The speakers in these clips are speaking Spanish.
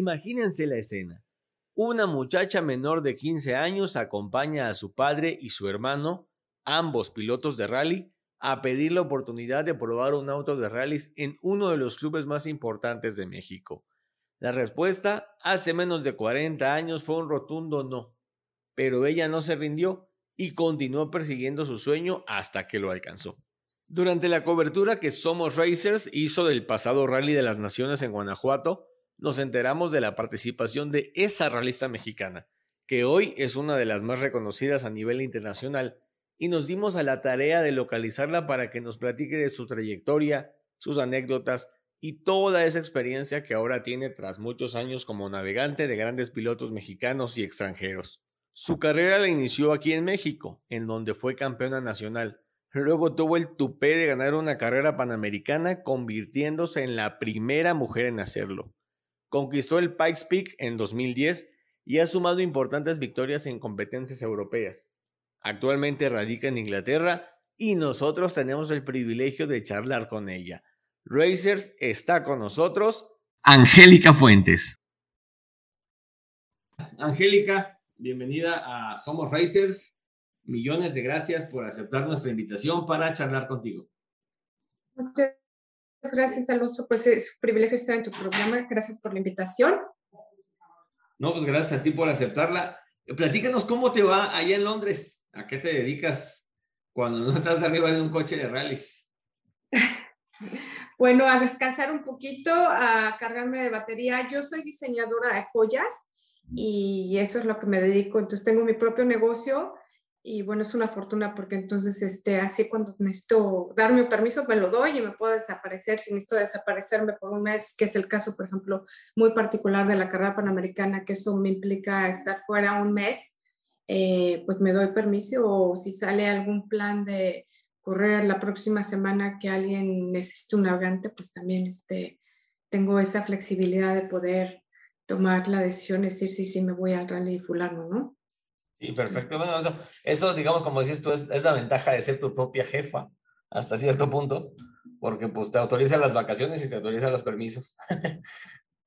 Imagínense la escena. Una muchacha menor de 15 años acompaña a su padre y su hermano, ambos pilotos de rally, a pedir la oportunidad de probar un auto de rallies en uno de los clubes más importantes de México. La respuesta hace menos de 40 años fue un rotundo no, pero ella no se rindió y continuó persiguiendo su sueño hasta que lo alcanzó. Durante la cobertura que Somos Racers hizo del pasado Rally de las Naciones en Guanajuato, nos enteramos de la participación de esa realista mexicana, que hoy es una de las más reconocidas a nivel internacional, y nos dimos a la tarea de localizarla para que nos platique de su trayectoria, sus anécdotas y toda esa experiencia que ahora tiene tras muchos años como navegante de grandes pilotos mexicanos y extranjeros. Su carrera la inició aquí en México, en donde fue campeona nacional. Luego tuvo el tupé de ganar una carrera panamericana, convirtiéndose en la primera mujer en hacerlo. Conquistó el Pikes Peak en 2010 y ha sumado importantes victorias en competencias europeas. Actualmente radica en Inglaterra y nosotros tenemos el privilegio de charlar con ella. Racers está con nosotros Angélica Fuentes. Angélica, bienvenida a Somos Racers. Millones de gracias por aceptar nuestra invitación para charlar contigo. Muchas gracias, Alonso. Pues es un privilegio estar en tu programa. Gracias por la invitación. No, pues gracias a ti por aceptarla. Platícanos cómo te va allá en Londres. ¿A qué te dedicas cuando no estás arriba de un coche de rallies? bueno, a descansar un poquito, a cargarme de batería. Yo soy diseñadora de joyas y eso es lo que me dedico. Entonces tengo mi propio negocio y bueno, es una fortuna porque entonces, este, así cuando necesito darme permiso, me lo doy y me puedo desaparecer. Si necesito desaparecerme por un mes, que es el caso, por ejemplo, muy particular de la carrera panamericana, que eso me implica estar fuera un mes, eh, pues me doy permiso o si sale algún plan de correr la próxima semana que alguien necesite un navegante, pues también este, tengo esa flexibilidad de poder tomar la decisión, decir si sí, me voy al rally fulano, ¿no? Sí, perfecto. Bueno, eso, digamos, como dices tú, es, la ventaja de ser tu propia jefa hasta cierto punto, porque pues te autoriza las vacaciones y te autoriza los permisos.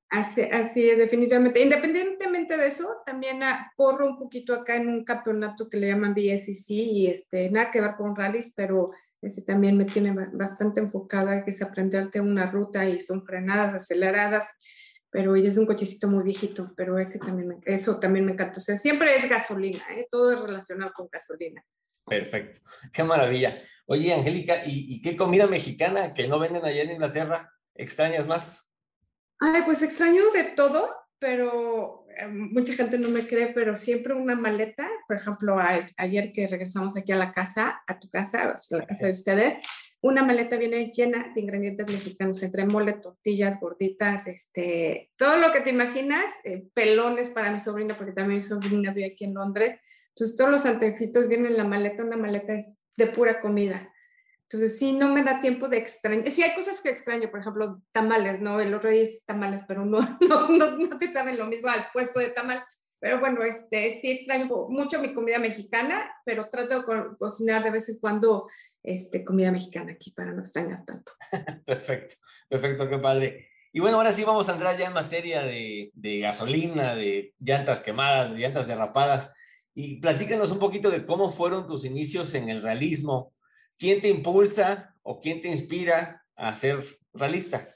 Así, así es, definitivamente. Independientemente de eso, también ah, corro un poquito acá en un campeonato que le llaman BSC y este, nada que ver con rallies, pero ese también me tiene bastante enfocada, que es aprenderte una ruta y son frenadas, aceleradas, pero ella es un cochecito muy viejito, pero ese también eso también me encanta. O sea, siempre es gasolina, ¿eh? todo es relacionado con gasolina. Perfecto, qué maravilla. Oye, Angélica, ¿y, qué comida mexicana que no venden allá en Inglaterra extrañas más? Ay, pues extraño de todo, pero eh, mucha gente no me cree, pero siempre una maleta, por ejemplo, ayer que regresamos aquí a la casa, a tu casa, a la casa de ustedes, una maleta viene llena de ingredientes mexicanos, entre mole, tortillas, gorditas, este, todo lo que te imaginas, eh, pelones para mi sobrina, porque también mi sobrina vive aquí en Londres. Entonces, todos los anteojitos vienen en la maleta, una maleta es de pura comida. Entonces, sí, no me da tiempo de extrañar. Sí, hay cosas que extraño, por ejemplo, tamales, ¿no? El otro día es tamales, pero no, no, no, no te saben lo mismo al puesto de tamal. Pero bueno, este, sí extraño mucho mi comida mexicana, pero trato de cocinar de vez en cuando este, comida mexicana aquí para no extrañar tanto. perfecto, perfecto, qué padre. Y bueno, ahora sí vamos a entrar ya en materia de, de gasolina, de llantas quemadas, de llantas derrapadas. Y platícanos un poquito de cómo fueron tus inicios en el realismo. ¿Quién te impulsa o quién te inspira a ser realista?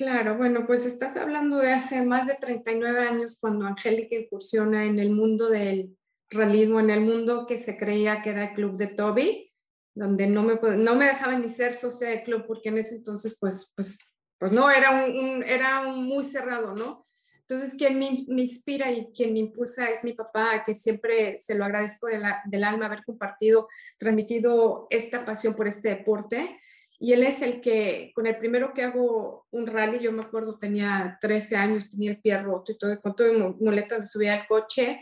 Claro, bueno, pues estás hablando de hace más de 39 años cuando Angélica incursiona en el mundo del realismo, en el mundo que se creía que era el club de Toby donde no me, no me dejaban ni ser socia de club porque en ese entonces pues, pues, pues no, era, un, era muy cerrado, ¿no? Entonces, quien me, inspira y quien me impulsa es mi papá, que siempre se lo agradezco del alma haber compartido, transmitido esta pasión por este deporte. Y él es el que, con el primero que hago un rally, yo me acuerdo, tenía 13 años, tenía el pie roto y todo, con todo mi muleta me subía al coche.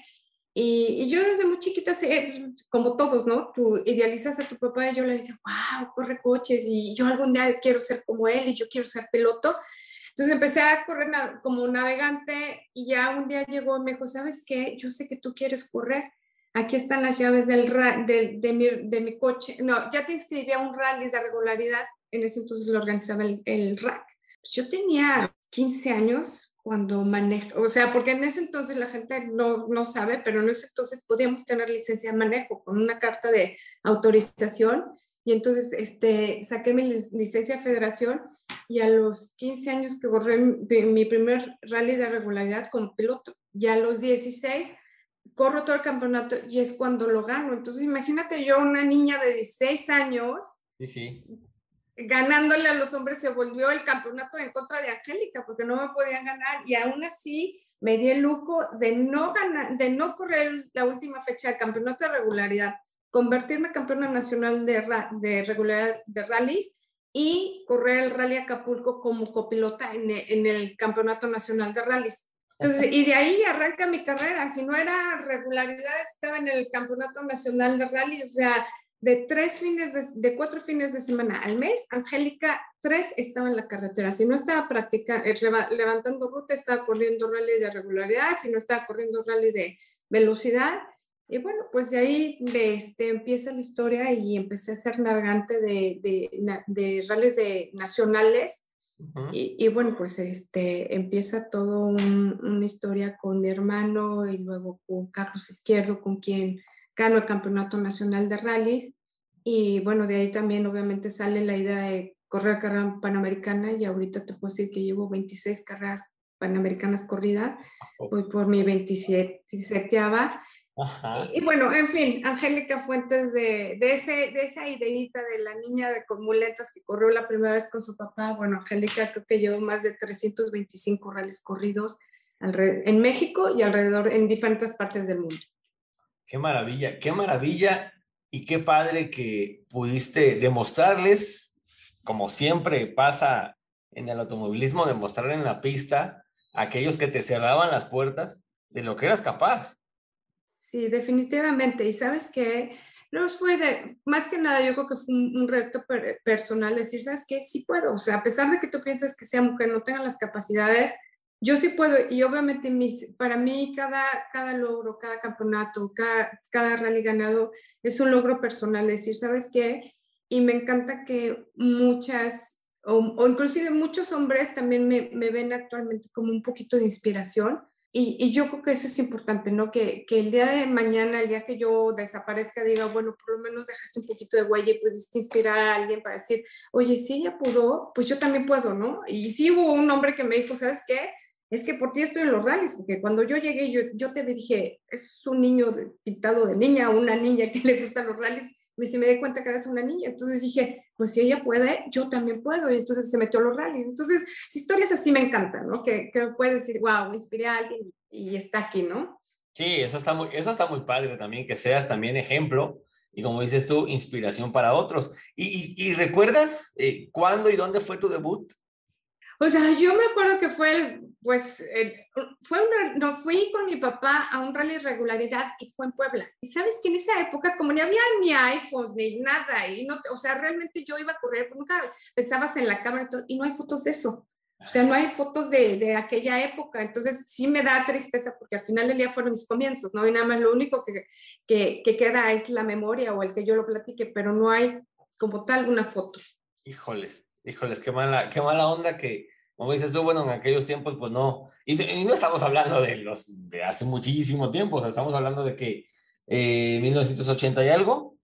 Y, y, yo desde muy chiquita, como todos, ¿no? Tú idealizas a tu papá y yo le decía, wow, corre coches y yo algún día quiero ser como él y yo quiero ser piloto. Entonces empecé a correr como navegante y ya un día llegó y me dijo, ¿sabes qué? Yo sé que tú quieres correr. Aquí están las llaves del, de, de, mi, de mi coche. No, ya te inscribí a un rally de regularidad. En ese entonces lo organizaba el, el RAC. Pues yo tenía 15 años cuando manejo, o sea, porque en ese entonces la gente no, no sabe, pero en ese entonces podíamos tener licencia de manejo con una carta de autorización y entonces este, saqué mi licencia de federación y a los 15 años que corrí mi primer rally de regularidad como piloto y a los 16 corro todo el campeonato y es cuando lo gano. Entonces imagínate yo, una niña de 16 años, ganándole a los hombres, se volvió el campeonato en contra de Angélica porque no me podían ganar y aún así me di el lujo de no ganar, de no correr la última fecha del campeonato de regularidad convertirme campeona nacional de, de regularidad de rallies y correr el Rally Acapulco como copilota en, en, el Campeonato Nacional de Rallies. Entonces, y de ahí arranca mi carrera. Si no era regularidad, estaba en el Campeonato Nacional de Rally, o sea, de tres fines, de, de cuatro fines de semana al mes, Angélica, tres estaba en la carretera. Si no estaba practicando, eh, levantando ruta, estaba corriendo rally de regularidad, si no estaba corriendo rally de velocidad, y bueno, pues de ahí este, empieza la historia y empecé a ser navegante de, de, de rallies de nacionales. Y, y, bueno, pues este, empieza toda una historia con mi hermano y luego con Carlos Izquierdo, con quien gano el Campeonato Nacional de Rallies. Y bueno, de ahí también obviamente sale la idea de correr carrera panamericana. Y ahorita te puedo decir que llevo 26 carreras panamericanas corridas, voy por mi 27 y, bueno, en fin, Angélica Fuentes de, de, ese, de esa ideita de la niña de con muletas que corrió la primera vez con su papá. Bueno, Angélica creo que llevó más de 325 rallies corridos en México y alrededor en diferentes partes del mundo. Qué maravilla, qué maravilla y qué padre que pudiste demostrarles, como siempre pasa en el automovilismo, demostrar en la pista a aquellos que te cerraban las puertas de lo que eras capaz. Sí, definitivamente. Y sabes que no fue de, más que nada, yo creo que fue un, reto personal decir, ¿sabes qué? Sí puedo. O sea, a pesar de que tú piensas que sea mujer, no tenga las capacidades, yo sí puedo. Y obviamente para mí cada, cada logro, cada campeonato, cada, rally ganado es un logro personal. Decir, ¿sabes qué? Y me encanta que muchas, o, o inclusive muchos hombres también me, me ven actualmente como un poquito de inspiración y, yo creo que eso es importante, ¿no? Que, que, el día de mañana, el día que yo desaparezca, diga, bueno, por lo menos dejaste un poquito de huella y pudiste inspirar a alguien para decir, oye, si ella pudo, pues yo también puedo, ¿no? Y sí hubo un hombre que me dijo, ¿sabes qué? Es que por ti estoy en los rallies, porque cuando yo llegué, yo, yo te dije, es un niño pintado de niña, una niña que le gustan los rallies, y si me di cuenta que eres una niña. Entonces dije, pues si ella puede, yo también puedo. Y entonces se metió a los rallies. Entonces, historias así me encantan, ¿no? Que, que puede decir, wow, me inspiré a alguien y está aquí, ¿no? Sí, eso está, muy, eso está muy padre también, que seas también ejemplo y como dices tú, inspiración para otros. ¿Y, y, recuerdas eh, cuándo y dónde fue tu debut? O sea, yo me acuerdo que fue, pues, fue un, no fui con mi papá a un rally de regularidad y fue en Puebla. Y sabes que en esa época, como ni había ni iPhones ni nada, y no, o sea, realmente yo iba a correr, nunca pensabas en la cámara y, todo, y no hay fotos de eso. O sea, no hay fotos de, de, aquella época, entonces sí me da tristeza porque al final del día fueron mis comienzos, ¿no? Y nada más lo único que, que, que queda es la memoria o el que yo lo platique, pero no hay como tal una foto. Híjoles, híjoles, qué mala, qué mala onda que, como dices tú, bueno, en aquellos tiempos, pues no, y, no estamos hablando de los de hace muchísimo tiempo, o sea, estamos hablando de que eh, 1980 y algo.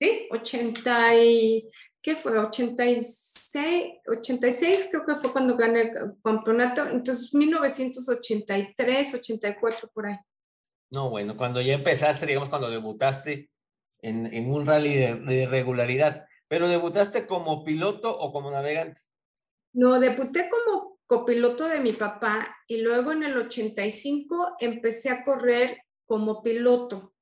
Sí, 80 y, ¿qué fue? 86, 86 creo que fue cuando gané el campeonato, entonces 1983, 84 por ahí. No, bueno, cuando ya empezaste, digamos, cuando debutaste en, en un rally de, de regularidad, pero debutaste como piloto o como navegante? No, debuté como copiloto de mi papá y luego en el 85 empecé a correr como piloto.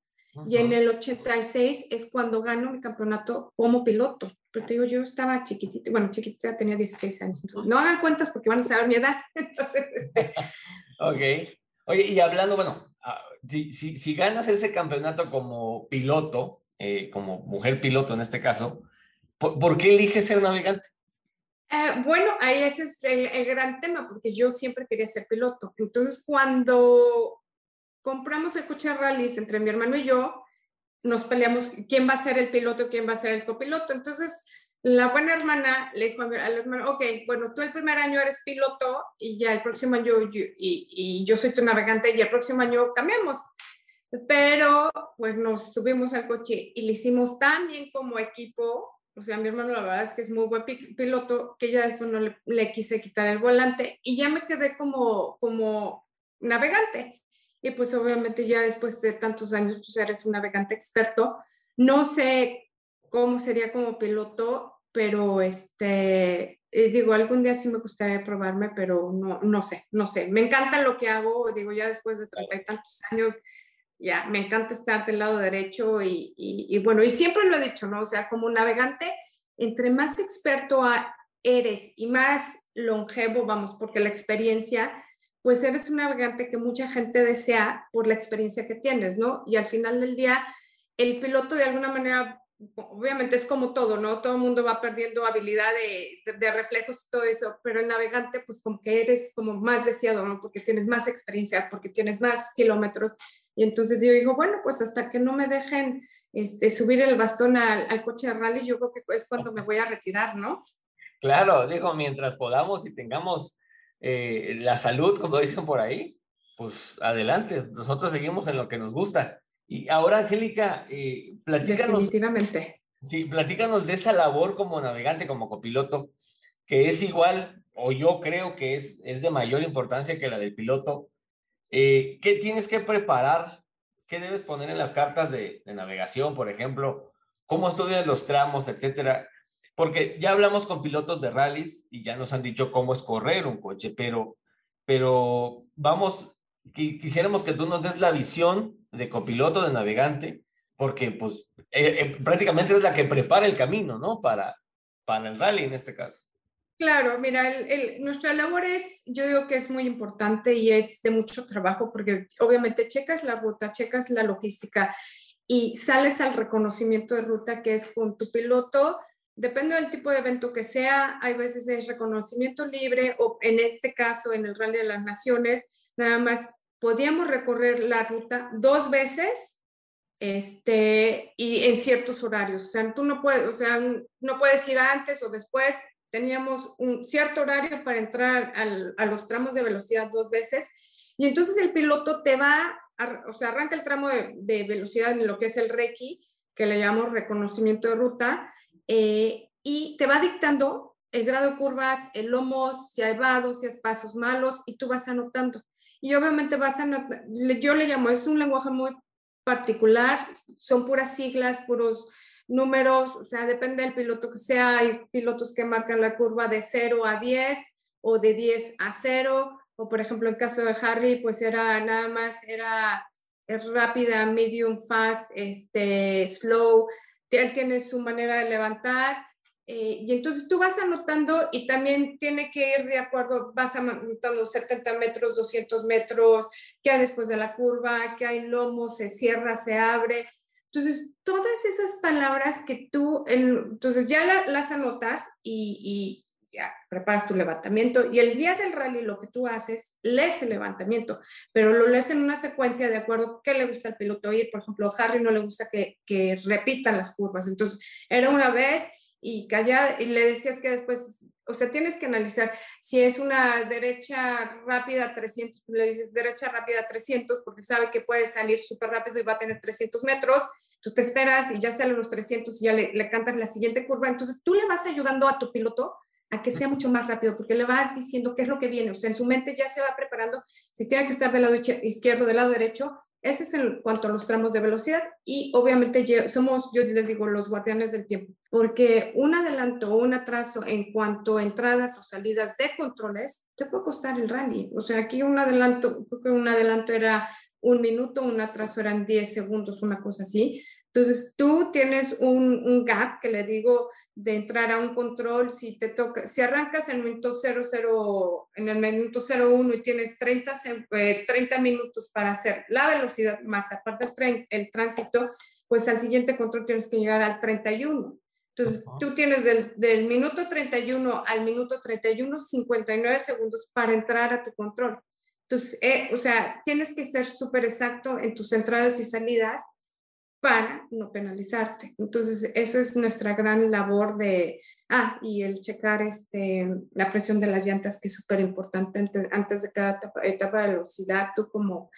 Y en el 86 es cuando gano mi campeonato como piloto. Pero te digo, yo estaba chiquitita, bueno, chiquitita, tenía 16 años. no hagan cuentas porque van a saber mi edad. Entonces, este... ok. Oye, y hablando, bueno, ah, si, si, si ganas ese campeonato como piloto, eh, como mujer piloto en este caso, ¿por, qué eliges ser navegante? Eh, bueno, ahí ese es el, el, gran tema, porque yo siempre quería ser piloto. Entonces, cuando compramos el coche rallies entre mi hermano y yo, nos peleamos quién va a ser el piloto, quién va a ser el copiloto. Entonces, la buena hermana le dijo al hermano, ok, bueno, tú el primer año eres piloto y ya el próximo año y, y yo soy tu navegante y el próximo año cambiamos. Pero pues nos subimos al coche y le hicimos tan bien como equipo, o sea, mi hermano la verdad es que es muy buen piloto, que ya después no le, le quise quitar el volante y ya me quedé como, como navegante. Y pues obviamente ya después de tantos años, pues eres un navegante experto. No sé cómo sería como piloto, pero este, eh, digo, algún día sí me gustaría probarme, pero no, no sé, no sé. Me encanta lo que hago, digo, ya después de treinta y tantos años, ya me encanta estar del lado derecho y, y, bueno, y siempre lo he dicho, ¿no? O sea, como navegante, entre más experto eres y más longevo, vamos, porque la experiencia, pues eres un navegante que mucha gente desea por la experiencia que tienes, ¿no? Y al final del día, el piloto de alguna manera obviamente es como todo, ¿no? Todo el mundo va perdiendo habilidad de, de, reflejos y todo eso, pero el navegante, pues como que eres como más deseado, ¿no? Porque tienes más experiencia, porque tienes más kilómetros. Y entonces yo digo, bueno, pues hasta que no me dejen este, subir el bastón al, al coche de rally, yo creo que es cuando me voy a retirar, ¿no? Claro, digo, mientras podamos y tengamos eh, la salud, como dicen por ahí, pues adelante, nosotros seguimos en lo que nos gusta. Y ahora, Angélica, eh, platícanos. Definitivamente. Sí, platícanos de esa labor como navegante, como copiloto, que es igual, o yo creo que es, es de mayor importancia que la del piloto. Eh, ¿Qué tienes que preparar? ¿Qué debes poner en las cartas de, navegación, por ejemplo? ¿Cómo estudias los tramos, etcétera? Porque ya hablamos con pilotos de rallies y ya nos han dicho cómo es correr un coche, pero, pero vamos quisiéramos que tú nos des la visión de copiloto, de navegante, porque pues eh, eh, prácticamente es la que prepara el camino, ¿no? Para, para el rally en este caso. Claro, mira, el, nuestra labor es, yo digo que es muy importante y es de mucho trabajo porque obviamente checas la ruta, checas la logística y sales al reconocimiento de ruta que es con tu piloto, depende del tipo de evento que sea, hay veces es reconocimiento libre o en este caso en el Rally de las Naciones nada más podíamos recorrer la ruta dos veces este, y en ciertos horarios. O sea, tú no puedes, o sea, no puedes ir antes o después. Teníamos un cierto horario para entrar a los tramos de velocidad dos veces. Y entonces el piloto te va, o sea, arranca el tramo de, de, velocidad en lo que es el RECI, que le llamamos reconocimiento de ruta, eh, y te va dictando el grado de curvas, el lomo, si hay vados, si hay pasos malos, y tú vas anotando. Y obviamente vas a, yo le llamo, es un lenguaje muy particular, son puras siglas, puros números, o sea, depende del piloto que sea, hay pilotos que marcan la curva de 0 a 10 o de 10 a 0, o por ejemplo en caso de Harry, pues era nada más, era rápida, medium, fast, este, slow, él tiene su manera de levantar, eh, y entonces tú vas anotando y también tiene que ir de acuerdo, vas anotando 70 metros, 200 metros, qué hay después de la curva, qué hay lomo, se cierra, se abre. Entonces, todas esas palabras que tú, entonces ya las anotas y, y ya preparas tu levantamiento y el día del rally lo que tú haces, lees el levantamiento, pero lo lees en una secuencia de acuerdo a qué le gusta al piloto ir. Por ejemplo, a Harry no le gusta que, que repitan las curvas. Entonces, era una vez y calla y le decías que después, o sea, tienes que analizar si es una derecha rápida 300, le dices derecha rápida 300 porque sabe que puede salir súper rápido y va a tener 300 metros, tú te esperas y ya salen los 300 y ya le, le cantas la siguiente curva, entonces tú le vas ayudando a tu piloto a que sea mucho más rápido, porque le vas diciendo qué es lo que viene, o sea, en su mente ya se va preparando, si tiene que estar del lado izquierdo, del lado derecho, Ese es en cuanto a los tramos de velocidad y obviamente somos, yo les digo, los guardianes del tiempo, porque un adelanto o un atraso en cuanto a entradas o salidas de controles te puede costar el rally. O sea, aquí un adelanto, creo que un adelanto era un minuto, un atraso eran 10 segundos, una cosa así. Entonces, tú tienes un, un, gap que le digo de entrar a un control, si te toca, si arrancas en el minuto 00, en el minuto 01 y tienes 30, 30 eh, minutos para hacer la velocidad más aparte el, tren, el tránsito, pues al siguiente control tienes que llegar al 31. Entonces, tú tienes del, del, minuto 31 al minuto 31, 59 segundos para entrar a tu control. Entonces, eh, o sea, tienes que ser súper exacto en tus entradas y salidas para no penalizarte. Entonces, esa es nuestra gran labor de, ah, y el checar este, la presión de las llantas, que es súper importante antes, de cada etapa, de velocidad, tú como,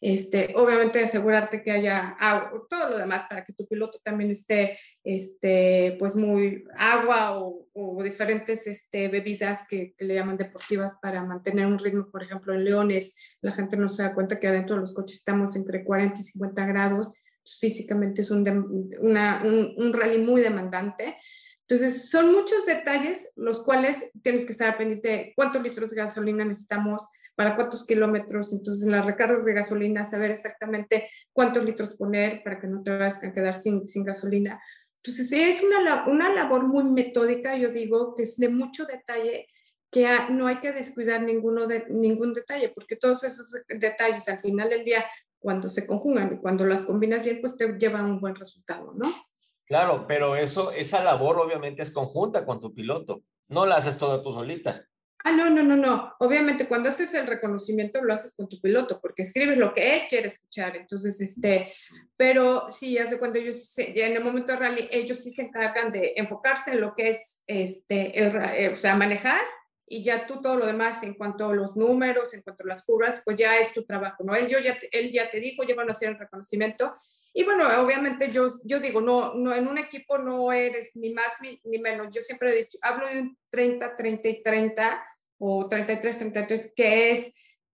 este, obviamente asegurarte que haya agua, todo lo demás para que tu piloto también esté, este, pues muy agua o, o diferentes este, bebidas que, que, le llaman deportivas para mantener un ritmo, por ejemplo, en Leones, la gente no se da cuenta que adentro de los coches estamos entre 40 y 50 grados, físicamente es un, un, rally muy demandante. Entonces, son muchos detalles los cuales tienes que estar pendiente de cuántos litros de gasolina necesitamos, para cuántos kilómetros, entonces en las recargas de gasolina, saber exactamente cuántos litros poner para que no te vayas a quedar sin, sin gasolina. Entonces, es una, una labor muy metódica, yo digo, que es de mucho detalle, que no hay que descuidar ninguno de, ningún detalle, porque todos esos detalles al final del día cuando se conjugan y cuando las combinas bien, pues te lleva un buen resultado, ¿no? Claro, pero eso, esa labor obviamente es conjunta con tu piloto, no la haces toda tú solita. Ah, no, no, no, no. Obviamente cuando haces el reconocimiento lo haces con tu piloto, porque escribes lo que él quiere escuchar. Entonces, este, pero sí, hace cuando ellos, ya en el momento de rally, ellos sí se encargan de enfocarse en lo que es, este, el, eh, o sea, manejar y ya tú todo lo demás en cuanto a los números, en cuanto a las curvas, pues ya es tu trabajo, ¿no? Él, yo ya, él ya te dijo, ya van a hacer el reconocimiento. Y bueno, obviamente yo, yo digo, no, no, en un equipo no eres ni más ni, menos. Yo siempre he dicho, hablo de un 30, 30 y 30 o 33, 33, que es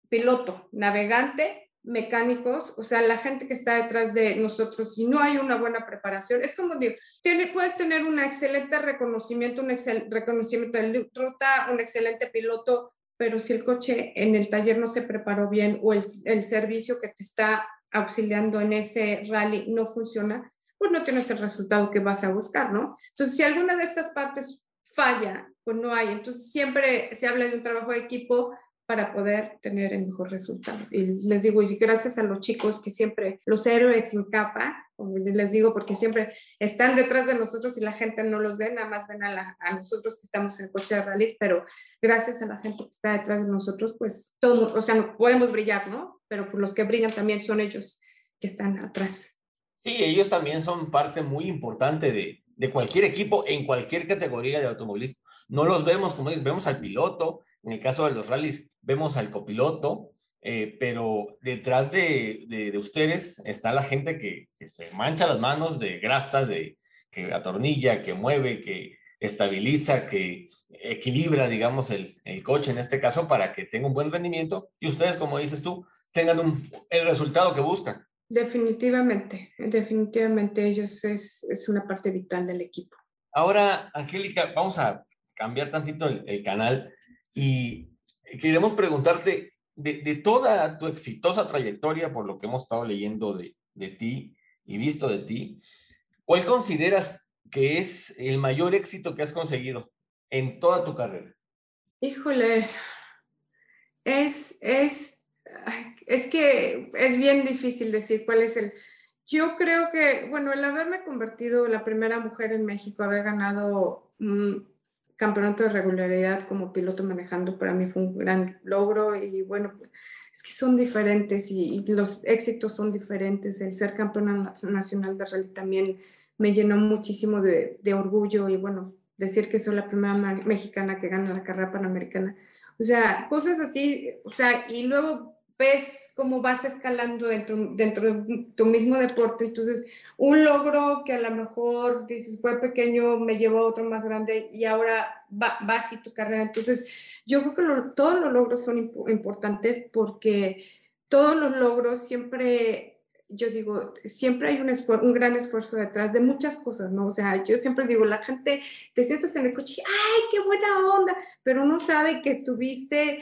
piloto, navegante mecánicos, o sea, la gente que está detrás de nosotros, si no hay una buena preparación, es como digo, tiene, puedes tener un excelente reconocimiento, un excel, reconocimiento de ruta, un excelente piloto, pero si el coche en el taller no se preparó bien o el, el servicio que te está auxiliando en ese rally no funciona, pues no tienes el resultado que vas a buscar, ¿no? Entonces, si alguna de estas partes falla, pues no hay. Entonces, siempre se habla de un trabajo de equipo, para poder tener el mejor resultado. Y les digo, y gracias a los chicos que siempre, los héroes sin capa, les digo, porque siempre están detrás de nosotros y la gente no los ve, nada más ven a, nosotros que estamos en el coche de pero gracias a la gente que está detrás de nosotros, pues todo, o sea, podemos brillar, ¿no? Pero por los que brillan también son ellos que están atrás. Sí, ellos también son parte muy importante de, de cualquier equipo en cualquier categoría de automovilismo. No los vemos como ellos, vemos al piloto, en el caso de los rallies vemos al copiloto, eh, pero detrás de, de, ustedes está la gente que, se mancha las manos de grasa, de, que atornilla, que mueve, que estabiliza, que equilibra, digamos, el, el, coche en este caso para que tenga un buen rendimiento y ustedes, como dices tú, tengan un, el resultado que buscan. Definitivamente, definitivamente ellos es, es una parte vital del equipo. Ahora, Angélica, vamos a cambiar tantito el, el canal y queremos preguntarte de, toda tu exitosa trayectoria, por lo que hemos estado leyendo de, de ti y visto de ti, ¿cuál consideras que es el mayor éxito que has conseguido en toda tu carrera? Híjole, es, es, es que es bien difícil decir cuál es el... Yo creo que, bueno, el haberme convertido la primera mujer en México, haber ganado campeonato de regularidad como piloto manejando para mí fue un gran logro y bueno, es que son diferentes y, los éxitos son diferentes. El ser campeona nacional de rally también me llenó muchísimo de, de, orgullo y bueno, decir que soy la primera mexicana que gana la carrera panamericana. O sea, cosas así, o sea, y luego ves cómo vas escalando dentro, dentro de tu mismo deporte. Entonces, un logro que a lo mejor dices fue pequeño, me llevó a otro más grande y ahora va, así tu carrera. Entonces, yo creo que todos los logros son importantes porque todos los logros siempre, yo digo, siempre hay un, un gran esfuerzo detrás de muchas cosas, ¿no? O sea, yo siempre digo, la gente, te sientas en el coche, ¡ay, qué buena onda! Pero uno sabe que estuviste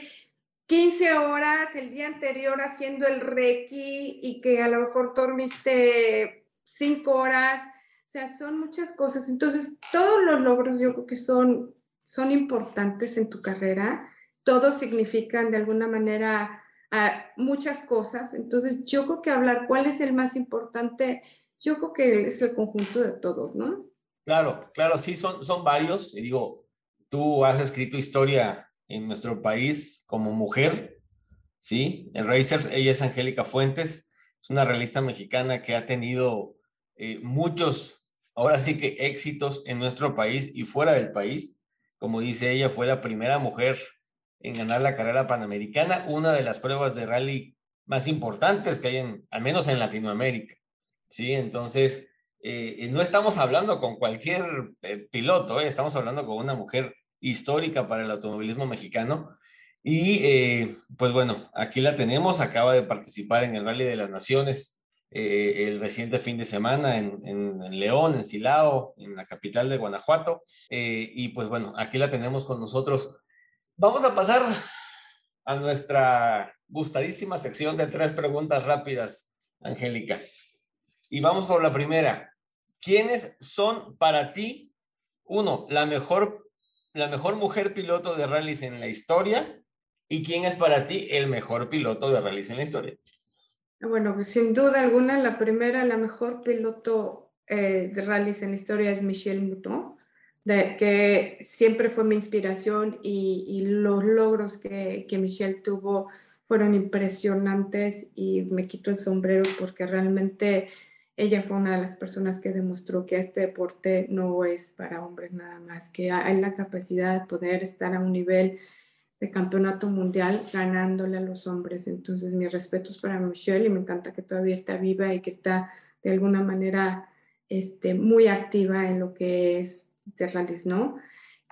15 horas el día anterior haciendo el reiki y que a lo mejor dormiste 5 horas. O sea, son muchas cosas. Entonces, todos los logros yo creo que son, son importantes en tu carrera. Todos significan de alguna manera ah, muchas cosas. Entonces, yo creo que hablar cuál es el más importante, yo creo que es el conjunto de todos, ¿no? Claro, claro, sí, son, son varios. Y digo, tú has escrito historia en nuestro país como mujer, ¿sí? En Racers, ella es Angélica Fuentes, es una realista mexicana que ha tenido eh, muchos, ahora sí que éxitos en nuestro país y fuera del país. Como dice ella, fue la primera mujer en ganar la carrera panamericana, una de las pruebas de rally más importantes que hay, en, al menos en Latinoamérica. ¿sí? Entonces, eh, no estamos hablando con cualquier eh, piloto, estamos hablando con una mujer histórica para el automovilismo mexicano. Y eh, pues bueno, aquí la tenemos, acaba de participar en el Rally de las Naciones eh, el reciente fin de semana en, León, en Silao, en la capital de Guanajuato. Eh, y pues bueno, aquí la tenemos con nosotros. Vamos a pasar a nuestra gustadísima sección de tres preguntas rápidas, Angélica. Y vamos por la primera. ¿Quiénes son para ti, uno, la mejor la mejor mujer piloto de rallies en la historia y quién es para ti el mejor piloto de rallies en la historia. Bueno, pues, sin duda alguna, la primera, la mejor piloto eh, de rallies en la historia es Michelle Mouton, de, que siempre fue mi inspiración y, los logros que, que, Michelle tuvo fueron impresionantes y me quito el sombrero porque realmente ella fue una de las personas que demostró que este deporte no es para hombres nada más, que hay la capacidad de poder estar a un nivel de campeonato mundial ganándole a los hombres. Entonces, mis respetos para Michelle y me encanta que todavía está viva y que está de alguna manera este, muy activa en lo que es de rallies, ¿no?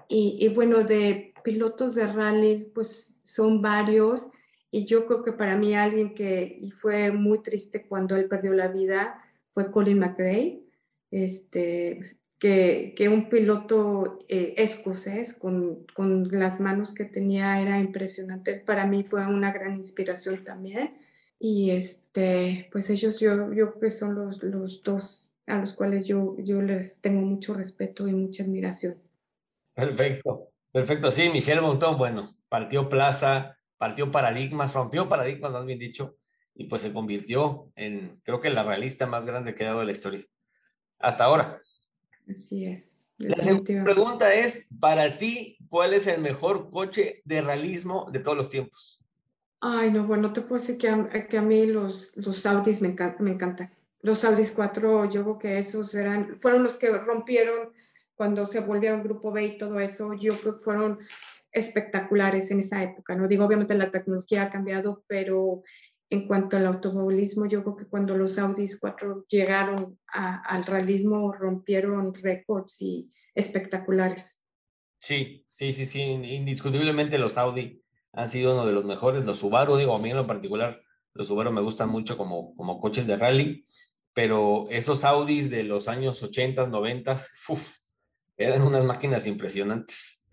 Y, y bueno, de pilotos de rallies, pues son varios. Y yo creo que para mí alguien que y fue muy triste cuando él perdió la vida fue Colin McRae, este, que, que un piloto eh, escocés con, con, las manos que tenía era impresionante. Para mí fue una gran inspiración también. Y este, pues ellos yo, creo que son los, los dos a los cuales yo, yo les tengo mucho respeto y mucha admiración. Perfecto, perfecto. Sí, Michelle Montón, bueno, partió plaza, partió paradigmas, rompió paradigmas, más bien dicho, y pues se convirtió en, creo que la realista más grande que ha dado la historia. Hasta ahora. Así es. La segunda pregunta es, para ti, ¿cuál es el mejor coche de realismo de todos los tiempos? Ay, no, bueno, te puedo decir que a, que a mí los, los Audis me, me encantan. Los Audis 4, yo creo que esos eran, fueron los que rompieron cuando se volvieron Grupo B y todo eso. Yo creo que fueron espectaculares en esa época, ¿no? Digo, obviamente la tecnología ha cambiado, pero en cuanto al automovilismo, yo creo que cuando los Audis 4 llegaron al realismo rompieron récords y espectaculares. Sí, sí, sí, sí, indiscutiblemente los Audi han sido uno de los mejores, los Subaru, digo, a mí en lo particular, los Subaru me gustan mucho como, como coches de rally, pero esos Audis de los años 80, 90, uf, eran unas máquinas impresionantes.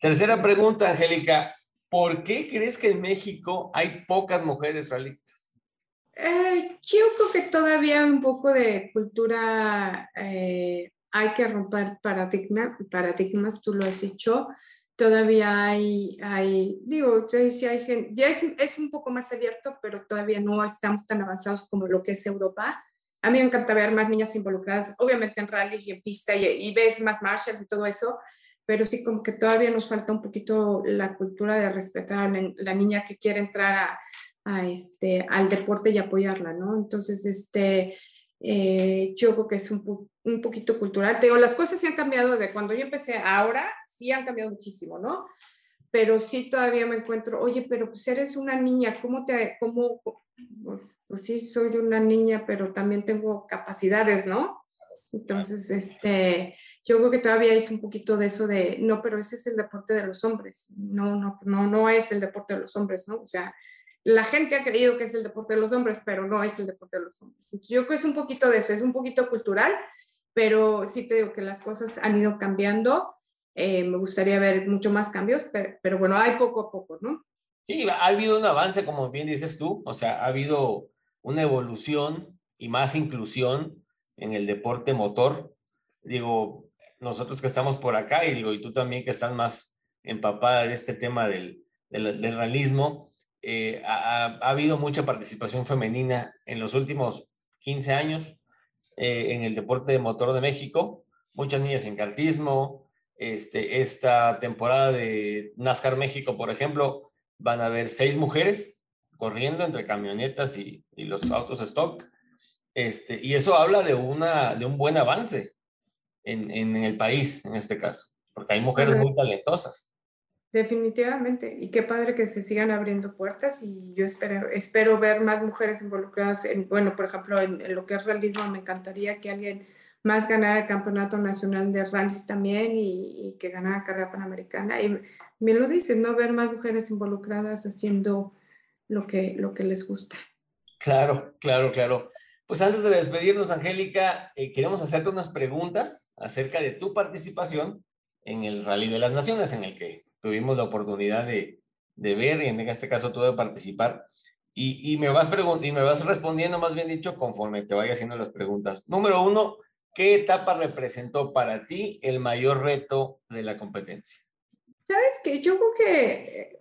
Tercera pregunta, Angélica, ¿Por qué crees que en México hay pocas mujeres realistas? Eh, yo creo que todavía un poco de cultura, eh, hay que romper paradigma, paradigmas, tú lo has dicho. Todavía hay, hay digo, si hay gente, ya es, es, un poco más abierto, pero todavía no estamos tan avanzados como lo que es Europa. A mí me encanta ver más niñas involucradas, obviamente en rallies y en pista, y, y ves más marshals y todo eso, pero sí como que todavía nos falta un poquito la cultura de respetar a la, niña que quiere entrar a, este, al deporte y apoyarla, ¿no? Entonces, este, eh, yo creo que es un, un poquito cultural. Te digo, las cosas sí han cambiado de cuando yo empecé ahora, sí han cambiado muchísimo, ¿no? Pero sí todavía me encuentro, oye, pero pues eres una niña, ¿cómo te, cómo, pues, pues sí, soy una niña, pero también tengo capacidades, ¿no? Entonces, este, yo creo que todavía es un poquito de eso de, no, pero ese es el deporte de los hombres, no, no, no, no es el deporte de los hombres, ¿no? O sea, la gente ha creído que es el deporte de los hombres, pero no es el deporte de los hombres. yo creo que es un poquito de eso, es un poquito cultural, pero sí te digo que las cosas han ido cambiando. Eh, me gustaría ver mucho más cambios, pero, pero, bueno, hay poco a poco, ¿no? Sí, ha habido un avance, como bien dices tú, o sea, ha habido una evolución y más inclusión en el deporte motor. Digo, nosotros que estamos por acá y digo, y tú también que estás más empapada de este tema del, del, realismo, eh, ha, ha, habido mucha participación femenina en los últimos 15 años eh, en el deporte de motor de México, muchas niñas en cartismo, este, esta temporada de NASCAR México, por ejemplo, van a haber seis mujeres corriendo entre camionetas y, y los autos stock, este, y eso habla de, una, de un buen avance en, en el país, en este caso, porque hay mujeres muy talentosas. Definitivamente, y qué padre que se sigan abriendo puertas y yo espero, espero ver más mujeres involucradas en, bueno, por ejemplo, en, lo que es realismo, me encantaría que alguien más ganara el Campeonato Nacional de Rallys también y, que ganara carrera panamericana. Y me lo dices, ¿no? Ver más mujeres involucradas haciendo lo que, lo que les gusta. Claro, claro, claro. Pues antes de despedirnos, Angélica, eh, queremos hacerte unas preguntas acerca de tu participación en el Rally de las Naciones, en el que tuvimos la oportunidad de, ver y en este caso tú de participar. Y, me vas y me vas respondiendo, más bien dicho, conforme te vaya haciendo las preguntas. Número uno, ¿qué etapa representó para ti el mayor reto de la competencia? Sabes que yo creo que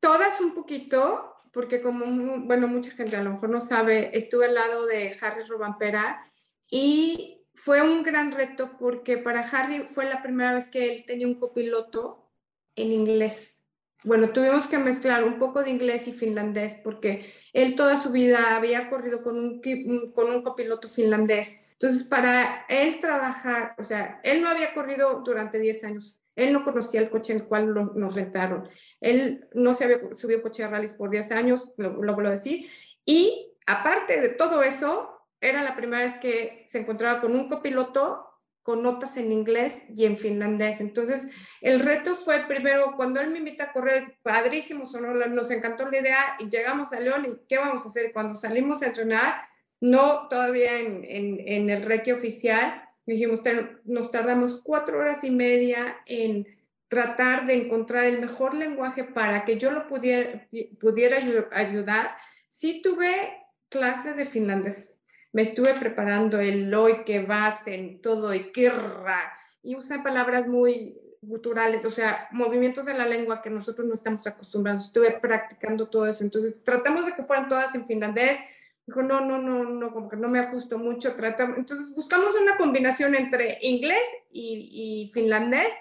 todas un poquito, porque como, bueno, mucha gente a lo mejor no sabe, estuve al lado de Harry Robampera y fue un gran reto porque para Harry fue la primera vez que él tenía un copiloto en inglés. Bueno, tuvimos que mezclar un poco de inglés y finlandés porque él toda su vida había corrido con un, con un copiloto finlandés. Entonces, para él trabajar, o sea, él no había corrido durante 10 años. Él no conocía el coche en el cual nos rentaron. Él no se había subido coche de rallies por 10 años, lo, lo vuelvo a decir. Y aparte de todo eso, era la primera vez que se encontraba con un copiloto con notas en inglés y en finlandés. Entonces, el reto fue primero, cuando él me invita a correr, padrísimo, nos encantó la idea y llegamos a León y ¿qué vamos a hacer? Cuando salimos a entrenar, no todavía en, en, el reque oficial, dijimos, nos tardamos cuatro horas y media en tratar de encontrar el mejor lenguaje para que yo lo pudiera, pudiera ayudar. Sí tuve clases de finlandés, me estuve preparando el hoy que vas en todo y querra y usé palabras muy guturales, o sea, movimientos de la lengua que nosotros no estamos acostumbrados. Estuve practicando todo eso. Entonces, tratamos de que fueran todas en finlandés. Dijo, no, no, no, no, como que no me ajusto mucho. Tratamos. Entonces, buscamos una combinación entre inglés y, y finlandés.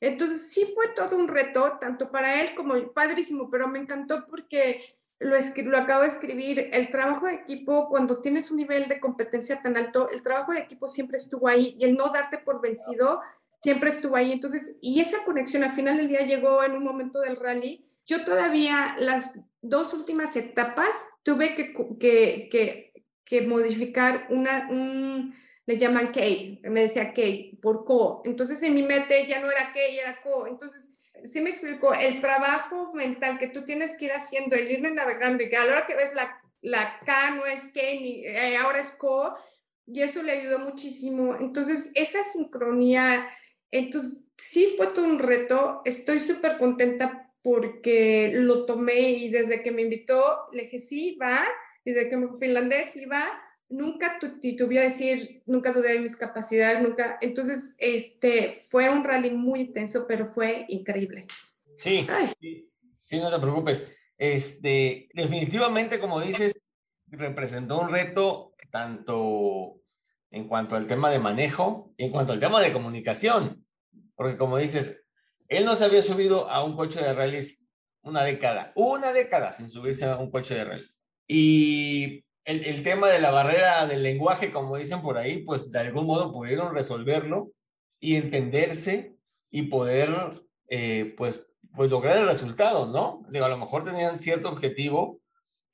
Entonces, sí fue todo un reto, tanto para él como padrísimo, pero me encantó porque lo, lo acabo de escribir, el trabajo de equipo, cuando tienes un nivel de competencia tan alto, el trabajo de equipo siempre estuvo ahí y el no darte por vencido siempre estuvo ahí. Entonces, y esa conexión al final del día llegó en un momento del rally. Yo todavía las dos últimas etapas tuve que, que, que, modificar una, un, le llaman K, me decía K por Co. Entonces en mi mete ya no era K, era Co. Entonces sí me explico, el trabajo mental que tú tienes que ir haciendo, el ir navegando y que a la hora que ves la, la K no es K, ni eh, ahora es Co, y eso le ayudó muchísimo. Entonces, esa sincronía, entonces sí fue todo un reto, estoy súper contenta porque lo tomé y desde que me invitó, le dije, sí, va, desde que me fui finlandés, sí, va, nunca titubeé a decir, nunca dudé de mis capacidades, nunca. Entonces, este, fue un rally muy intenso, pero fue increíble. Sí, sí, no te preocupes. Este, definitivamente, como dices, representó un reto tanto en cuanto al tema de manejo y en cuanto al tema de comunicación. Porque como dices, él no se había subido a un coche de rallies una década, una década sin subirse a un coche de rallies. Y el, el, tema de la barrera del lenguaje, como dicen por ahí, pues de algún modo pudieron resolverlo y entenderse y poder, eh, pues, pues lograr el resultado, ¿no? Digo, a lo mejor tenían cierto objetivo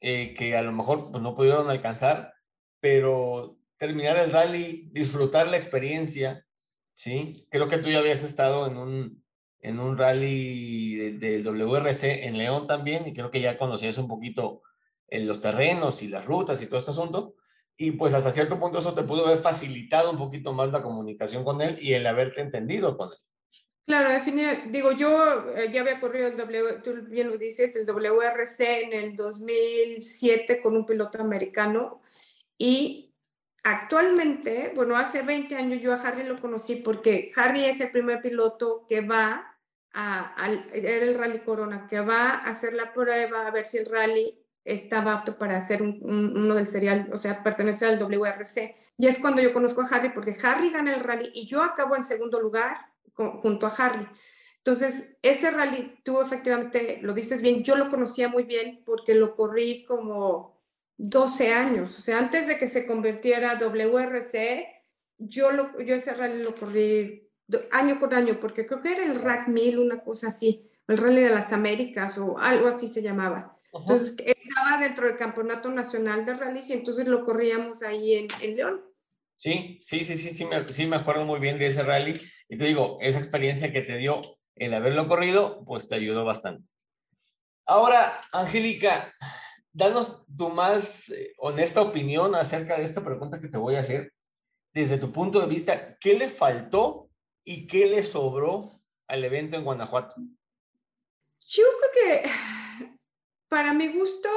eh, que a lo mejor pues, no pudieron alcanzar, pero terminar el rally, disfrutar la experiencia, ¿sí? Creo que tú ya habías estado en un, en un rally del WRC en León también, y creo que ya conocías un poquito en los terrenos y las rutas y todo este asunto. Y pues hasta cierto punto eso te pudo haber facilitado un poquito más la comunicación con él y el haberte entendido con él. Claro, definitivamente. Digo, yo eh, ya había corrido el W, tú bien lo dices, el WRC en el 2007 con un piloto americano y actualmente, bueno, hace 20 años yo a Harry lo conocí porque Harry es el primer piloto que va era el Rally Corona, que va a hacer la prueba a ver si el rally estaba apto para hacer uno del serial, o sea, pertenecer al WRC. Y es cuando yo conozco a Harry porque Harry gana el rally y yo acabo en segundo lugar junto a Harry. Entonces, ese rally tuvo efectivamente, lo dices bien, yo lo conocía muy bien porque lo corrí como 12 años. O sea, antes de que se convirtiera WRC, yo, lo, yo ese rally lo corrí año con año, porque creo que era el Rack 1000, una cosa así, el Rally de las Américas o algo así se llamaba. Entonces, estaba dentro del Campeonato Nacional de Rally y entonces lo corríamos ahí en, en León. Sí, sí, sí, sí, sí me, sí me acuerdo muy bien de ese rally. Y te digo, esa experiencia que te dio el haberlo corrido, pues te ayudó bastante. Ahora, Angélica, danos tu más eh, honesta opinión acerca de esta pregunta que te voy a hacer. Desde tu punto de vista, ¿qué le faltó y qué le sobró al evento en Guanajuato? Yo creo que para mi gusto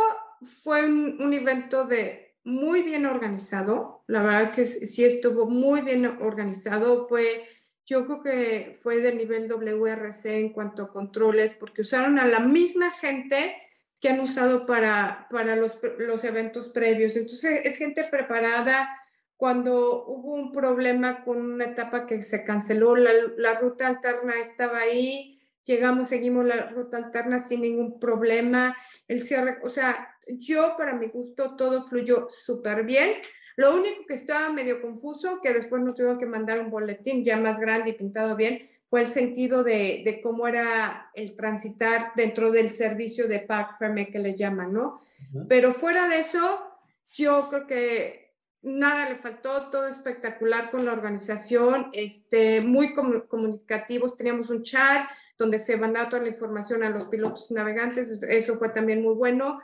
fue un, evento de muy bien organizado, la verdad que sí estuvo muy bien organizado, fue, yo creo que fue del nivel WRC en cuanto a controles, porque usaron a la misma gente que han usado para, para los, los eventos previos. Entonces es gente preparada. Cuando hubo un problema con una etapa que se canceló, la, la ruta alterna estaba ahí, llegamos, seguimos la ruta alterna sin ningún problema. El cierre, o sea, yo, para mi gusto, todo fluyó súper bien. Lo único que estaba medio confuso, que después nos tuvieron que mandar un boletín ya más grande y pintado bien, fue el sentido de, cómo era el transitar dentro del servicio de Park Ferme que le llaman, ¿no? Pero fuera de eso, yo creo que nada le faltó, todo espectacular con la organización, este, muy comunicativos, teníamos un chat donde se mandaba toda la información a los pilotos navegantes, eso fue también muy bueno.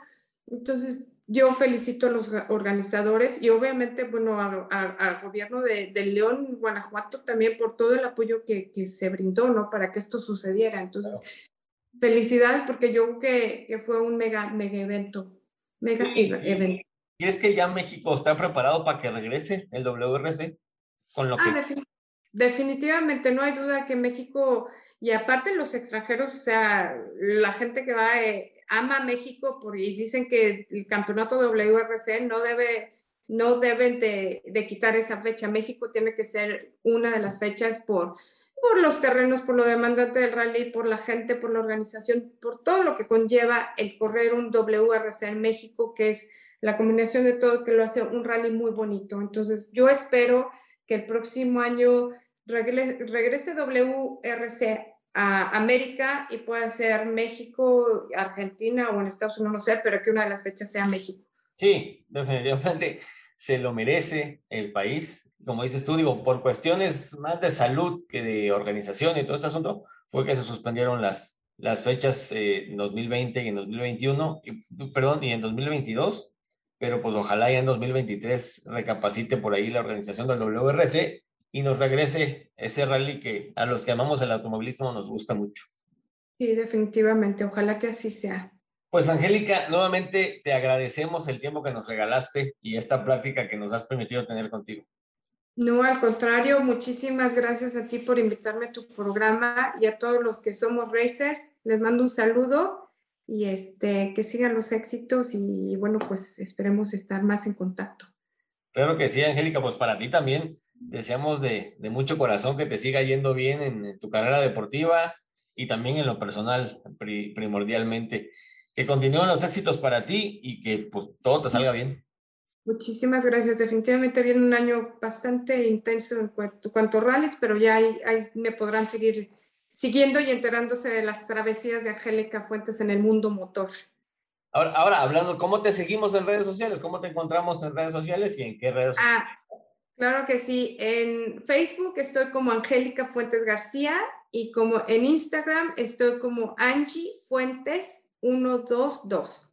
Entonces, yo felicito a los organizadores y obviamente, bueno, al gobierno de, León, Guanajuato, también por todo el apoyo que, que, se brindó, ¿no? Para que esto sucediera. Entonces, felicidades porque yo creo que, que, fue un mega, mega evento. Mega evento. ¿Y es que ya México está preparado para que regrese el WRC? Con lo ah, definitivamente, no hay duda que México, y aparte los extranjeros, o sea, la gente que va... Eh, ama México y dicen que el campeonato WRC no debe no deben de, quitar esa fecha. México tiene que ser una de las fechas por, por los terrenos, por lo demandante del rally, por la gente, por la organización, por todo lo que conlleva el correr un WRC en México, que es la combinación de todo que lo hace un rally muy bonito. Entonces, yo espero que el próximo año regrese WRC a América y puede ser México, Argentina o en Estados Unidos, no sé, pero que una de las fechas sea México. Sí, definitivamente se lo merece el país. Como dices tú, digo, por cuestiones más de salud que de organización y todo este asunto, fue que se suspendieron las, las fechas eh, en 2020 y en 2021, y, perdón, y en 2022, pero pues ojalá ya en 2023 recapacite por ahí la organización del WRC y nos regrese ese rally que a los que amamos el automovilismo nos gusta mucho. Sí, definitivamente. Ojalá que así sea. Pues Angélica, nuevamente te agradecemos el tiempo que nos regalaste y esta plática que nos has permitido tener contigo. No, al contrario, muchísimas gracias a ti por invitarme a tu programa y a todos los que somos racers. Les mando un saludo y este, que sigan los éxitos y bueno, pues esperemos estar más en contacto. Claro que sí, Angélica, pues para ti también deseamos de, mucho corazón que te siga yendo bien en, tu carrera deportiva y también en lo personal, primordialmente. Que continúen los éxitos para ti y que pues todo te salga bien. Muchísimas gracias. Definitivamente viene un año bastante intenso en cuanto, cuanto a rallies, pero ya ahí, me podrán seguir siguiendo y enterándose de las travesías de Angélica Fuentes en el mundo motor. Ahora, ahora, hablando, ¿cómo te seguimos en redes sociales? ¿Cómo te encontramos en redes sociales y en qué redes ah, Claro que sí. En Facebook estoy como Angélica Fuentes García y como en Instagram estoy como Angie Fuentes 122.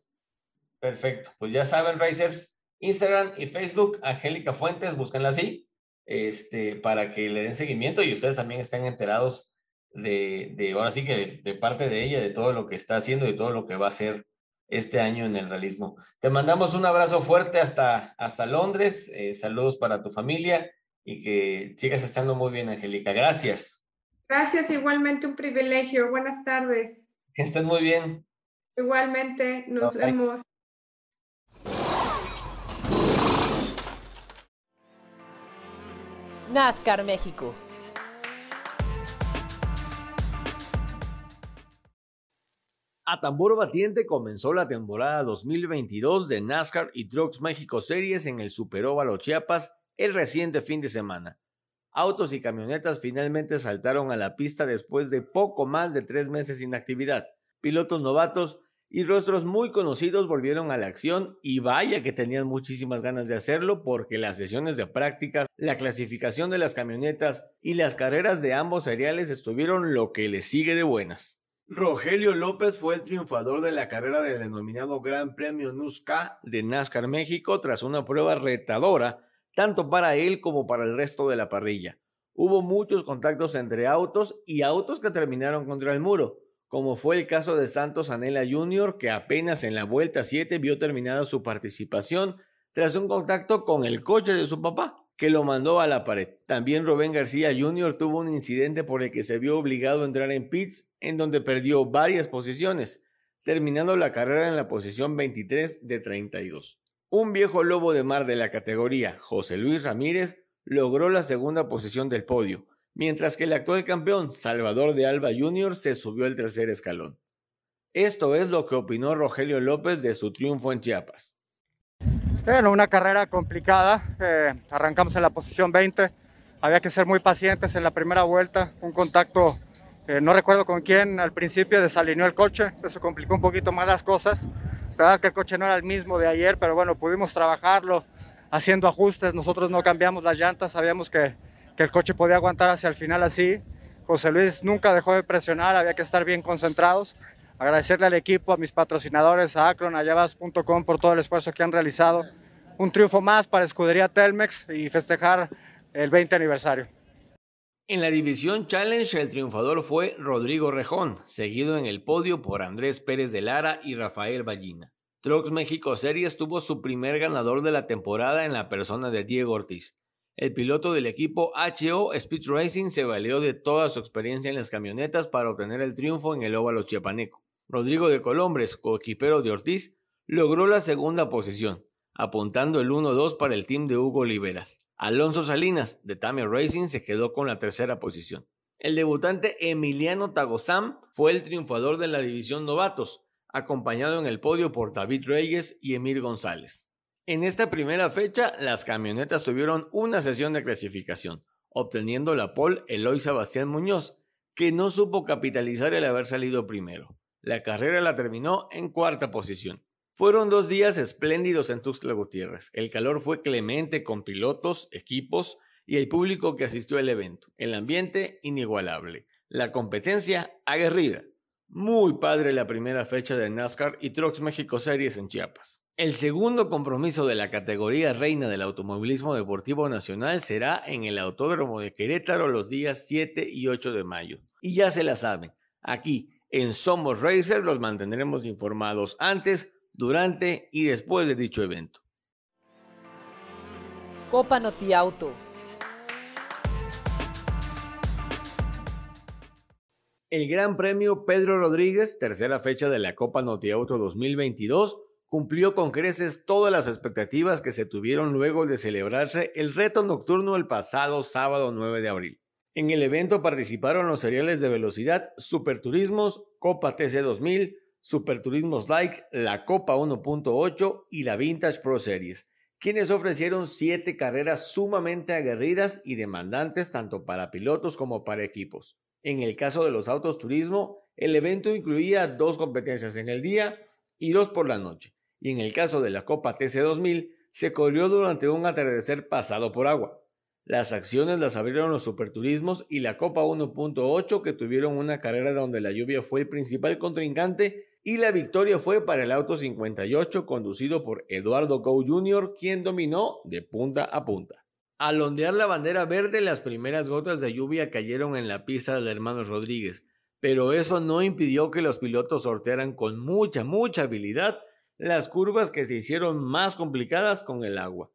Perfecto, pues ya saben, Racers, Instagram y Facebook, Angélica Fuentes, búsquenla así, este, para que le den seguimiento y ustedes también estén enterados de, de ahora sí que de, parte de ella, de todo lo que está haciendo y todo lo que va a hacer este año en el realismo. Te mandamos un abrazo fuerte hasta, hasta Londres, eh, saludos para tu familia y que sigas estando muy bien, Angélica. Gracias. Gracias, igualmente un privilegio. Buenas tardes. Que estés muy bien. Igualmente, nos vemos. NASCAR México. A tambor batiente comenzó la temporada 2022 de NASCAR y Trucks México Series en el Superóvalo Chiapas el reciente fin de semana. Autos y camionetas finalmente saltaron a la pista después de poco más de tres meses sin actividad. Pilotos novatos y rostros muy conocidos volvieron a la acción y vaya que tenían muchísimas ganas de hacerlo porque las sesiones de prácticas, la clasificación de las camionetas y las carreras de ambos seriales estuvieron lo que le sigue de buenas. Rogelio López fue el triunfador de la carrera del denominado Gran Premio NUSCA de NASCAR México tras una prueba retadora tanto para él como para el resto de la parrilla. Hubo muchos contactos entre autos y autos que terminaron contra el muro, como fue el caso de Santos Anela Jr., que apenas en la vuelta 7 vio terminada su participación tras un contacto con el coche de su papá que lo mandó a la pared. También Rubén García Jr. tuvo un incidente por el que se vio obligado a entrar en pits, en donde perdió varias posiciones, terminando la carrera en la posición 23 de 32. Un viejo lobo de mar de la categoría, José Luis Ramírez, logró la segunda posición del podio, mientras que el actual campeón, Salvador de Alba Jr., se subió al tercer escalón. Esto es lo que opinó Rogelio López de su triunfo en Chiapas. Bueno, una carrera complicada. Eh, arrancamos en la posición 20. Había que ser muy pacientes en la primera vuelta. Un contacto, eh, no recuerdo con quién, al principio desalineó el coche. Eso complicó un poquito más las cosas. La verdad que el coche no era el mismo de ayer, pero bueno, pudimos trabajarlo haciendo ajustes. Nosotros no cambiamos las llantas. Sabíamos que, que el coche podía aguantar hacia el final así. José Luis nunca dejó de presionar. Había que estar bien concentrados agradecerle al equipo, a mis patrocinadores, a Acron, a Yavas.com por todo el esfuerzo que han realizado. Un triunfo más para Escudería Telmex y festejar el 20 aniversario. En la división Challenge, el triunfador fue Rodrigo Rejón, seguido en el podio por Andrés Pérez de Lara y Rafael Ballina. Trucks México Series tuvo su primer ganador de la temporada en la persona de Diego Ortiz. El piloto del equipo HO Speed Racing se valió de toda su experiencia en las camionetas para obtener el triunfo en el óvalo chiapaneco. Rodrigo de Colombres, coequipero de Ortiz, logró la segunda posición, apuntando el 1-2 para el team de Hugo Oliveras. Alonso Salinas, de Tamia Racing, se quedó con la tercera posición. El debutante Emiliano Tagozam fue el triunfador de la división novatos, acompañado en el podio por David Reyes y Emir González. En esta primera fecha, las camionetas tuvieron una sesión de clasificación, obteniendo la pole Eloy Sebastián Muñoz, que no supo capitalizar el haber salido primero. La carrera la terminó en cuarta posición. Fueron dos días espléndidos en Tuxtla Gutiérrez. El calor fue clemente con pilotos, equipos y el público que asistió al evento. El ambiente inigualable. La competencia aguerrida. Muy padre la primera fecha de NASCAR y Trucks México Series en Chiapas. El segundo compromiso de la categoría reina del automovilismo deportivo nacional será en el Autódromo de Querétaro los días 7 y 8 de mayo. Y ya se la saben, aquí en Somos Racer los mantendremos informados antes, durante y después de dicho evento. Copa Noti Auto. El Gran Premio Pedro Rodríguez, tercera fecha de la Copa Noti Auto 2022, cumplió con creces todas las expectativas que se tuvieron luego de celebrarse el reto nocturno el pasado sábado 9 de abril. En el evento participaron los seriales de velocidad Superturismos, Copa TC 2000, Superturismos Like, la Copa 1.8 y la Vintage Pro Series, quienes ofrecieron siete carreras sumamente aguerridas y demandantes tanto para pilotos como para equipos. En el caso de los autos turismo, el evento incluía dos competencias en el día y dos por la noche, y en el caso de la Copa TC 2000, se corrió durante un atardecer pasado por agua. Las acciones las abrieron los Superturismos y la Copa 1.8 que tuvieron una carrera donde la lluvia fue el principal contrincante y la victoria fue para el Auto 58 conducido por Eduardo Go Jr., quien dominó de punta a punta. Al ondear la bandera verde, las primeras gotas de lluvia cayeron en la pista del hermano Rodríguez, pero eso no impidió que los pilotos sortearan con mucha, mucha habilidad las curvas que se hicieron más complicadas con el agua.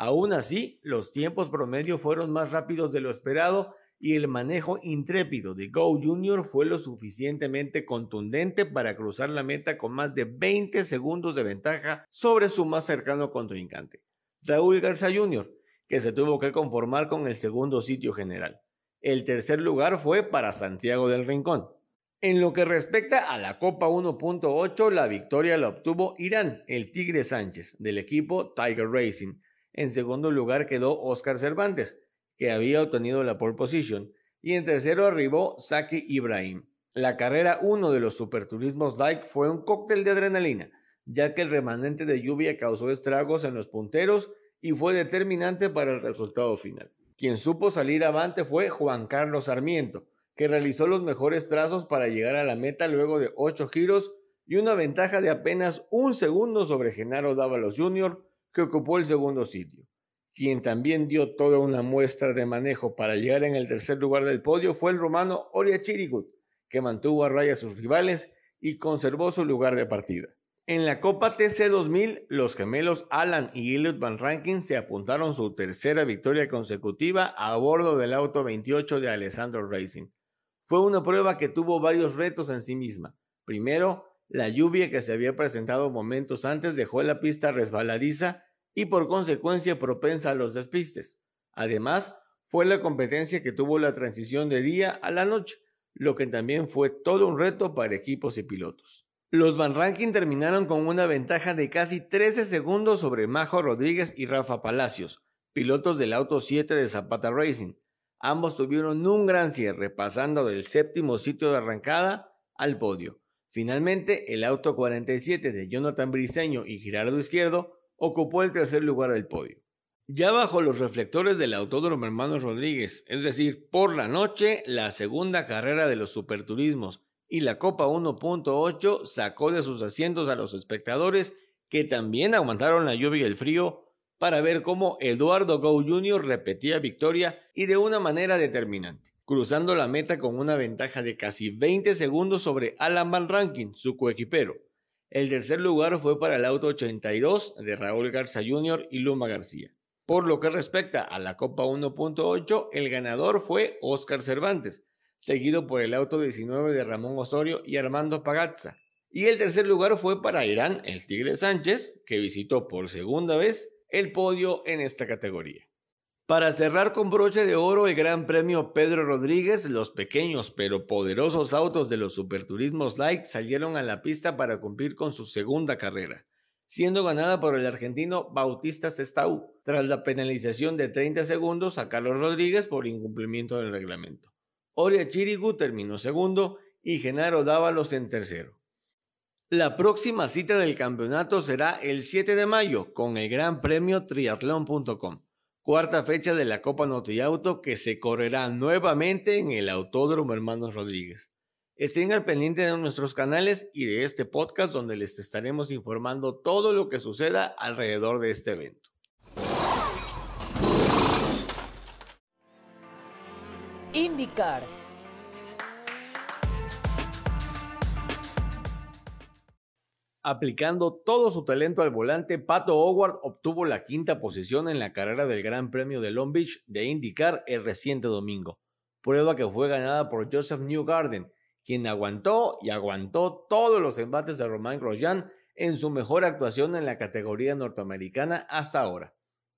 Aún así, los tiempos promedio fueron más rápidos de lo esperado y el manejo intrépido de Go Jr. fue lo suficientemente contundente para cruzar la meta con más de 20 segundos de ventaja sobre su más cercano contrincante, Raúl Garza Jr., que se tuvo que conformar con el segundo sitio general. El tercer lugar fue para Santiago del Rincón. En lo que respecta a la Copa 1.8, la victoria la obtuvo Irán, el Tigre Sánchez, del equipo Tiger Racing. En segundo lugar quedó Oscar Cervantes, que había obtenido la pole position, y en tercero arribó Saki Ibrahim. La carrera 1 de los Superturismos Like fue un cóctel de adrenalina, ya que el remanente de lluvia causó estragos en los punteros y fue determinante para el resultado final. Quien supo salir avante fue Juan Carlos Sarmiento, que realizó los mejores trazos para llegar a la meta luego de ocho giros y una ventaja de apenas un segundo sobre Genaro Dávalos Jr., que ocupó el segundo sitio. Quien también dio toda una muestra de manejo para llegar en el tercer lugar del podio fue el romano Oria Chirigut, que mantuvo a raya a sus rivales y conservó su lugar de partida. En la Copa TC 2000, los gemelos Alan y Elliot Van Rankin se apuntaron su tercera victoria consecutiva a bordo del auto 28 de Alessandro Racing. Fue una prueba que tuvo varios retos en sí misma. Primero, la lluvia que se había presentado momentos antes dejó la pista resbaladiza y por consecuencia propensa a los despistes. Además, fue la competencia que tuvo la transición de día a la noche, lo que también fue todo un reto para equipos y pilotos. Los Van Rankin terminaron con una ventaja de casi 13 segundos sobre Majo Rodríguez y Rafa Palacios, pilotos del Auto 7 de Zapata Racing, Ambos tuvieron un gran cierre, pasando del séptimo sitio de arrancada al podio. Finalmente, el auto 47 de Jonathan Briseño y Girardo Izquierdo ocupó el tercer lugar del podio. Ya bajo los reflectores del Autódromo Hermanos Rodríguez, es decir, por la noche, la segunda carrera de los superturismos y la Copa 1.8 sacó de sus asientos a los espectadores que también aguantaron la lluvia y el frío para ver cómo Eduardo Go Jr. repetía victoria y de una manera determinante, cruzando la meta con una ventaja de casi 20 segundos sobre Alan Van Rankin, su coequipero. El tercer lugar fue para el auto 82 de Raúl Garza Jr. y Luma García. Por lo que respecta a la Copa 1.8, el ganador fue Oscar Cervantes, seguido por el auto 19 de Ramón Osorio y Armando Pagazza. Y el tercer lugar fue para Irán, el Tigre Sánchez, que visitó por segunda vez el podio en esta categoría. Para cerrar con broche de oro el Gran Premio Pedro Rodríguez, los pequeños pero poderosos autos de los Superturismos Light salieron a la pista para cumplir con su segunda carrera, siendo ganada por el argentino Bautista Sestau, tras la penalización de 30 segundos a Carlos Rodríguez por incumplimiento del reglamento. Oria Chirigu terminó segundo y Genaro Dávalos en tercero. La próxima cita del campeonato será el 7 de mayo con el Gran Premio Triatlón.com, cuarta fecha de la Copa Auto que se correrá nuevamente en el Autódromo Hermanos Rodríguez. Estén al pendiente de nuestros canales y de este podcast donde les estaremos informando todo lo que suceda alrededor de este evento. IndyCar Aplicando todo su talento al volante, Pato Howard obtuvo la quinta posición en la carrera del Gran Premio de Long Beach de IndyCar el reciente domingo, prueba que fue ganada por Joseph Newgarden, quien aguantó y aguantó todos los embates de Romain Grosjean en su mejor actuación en la categoría norteamericana hasta ahora.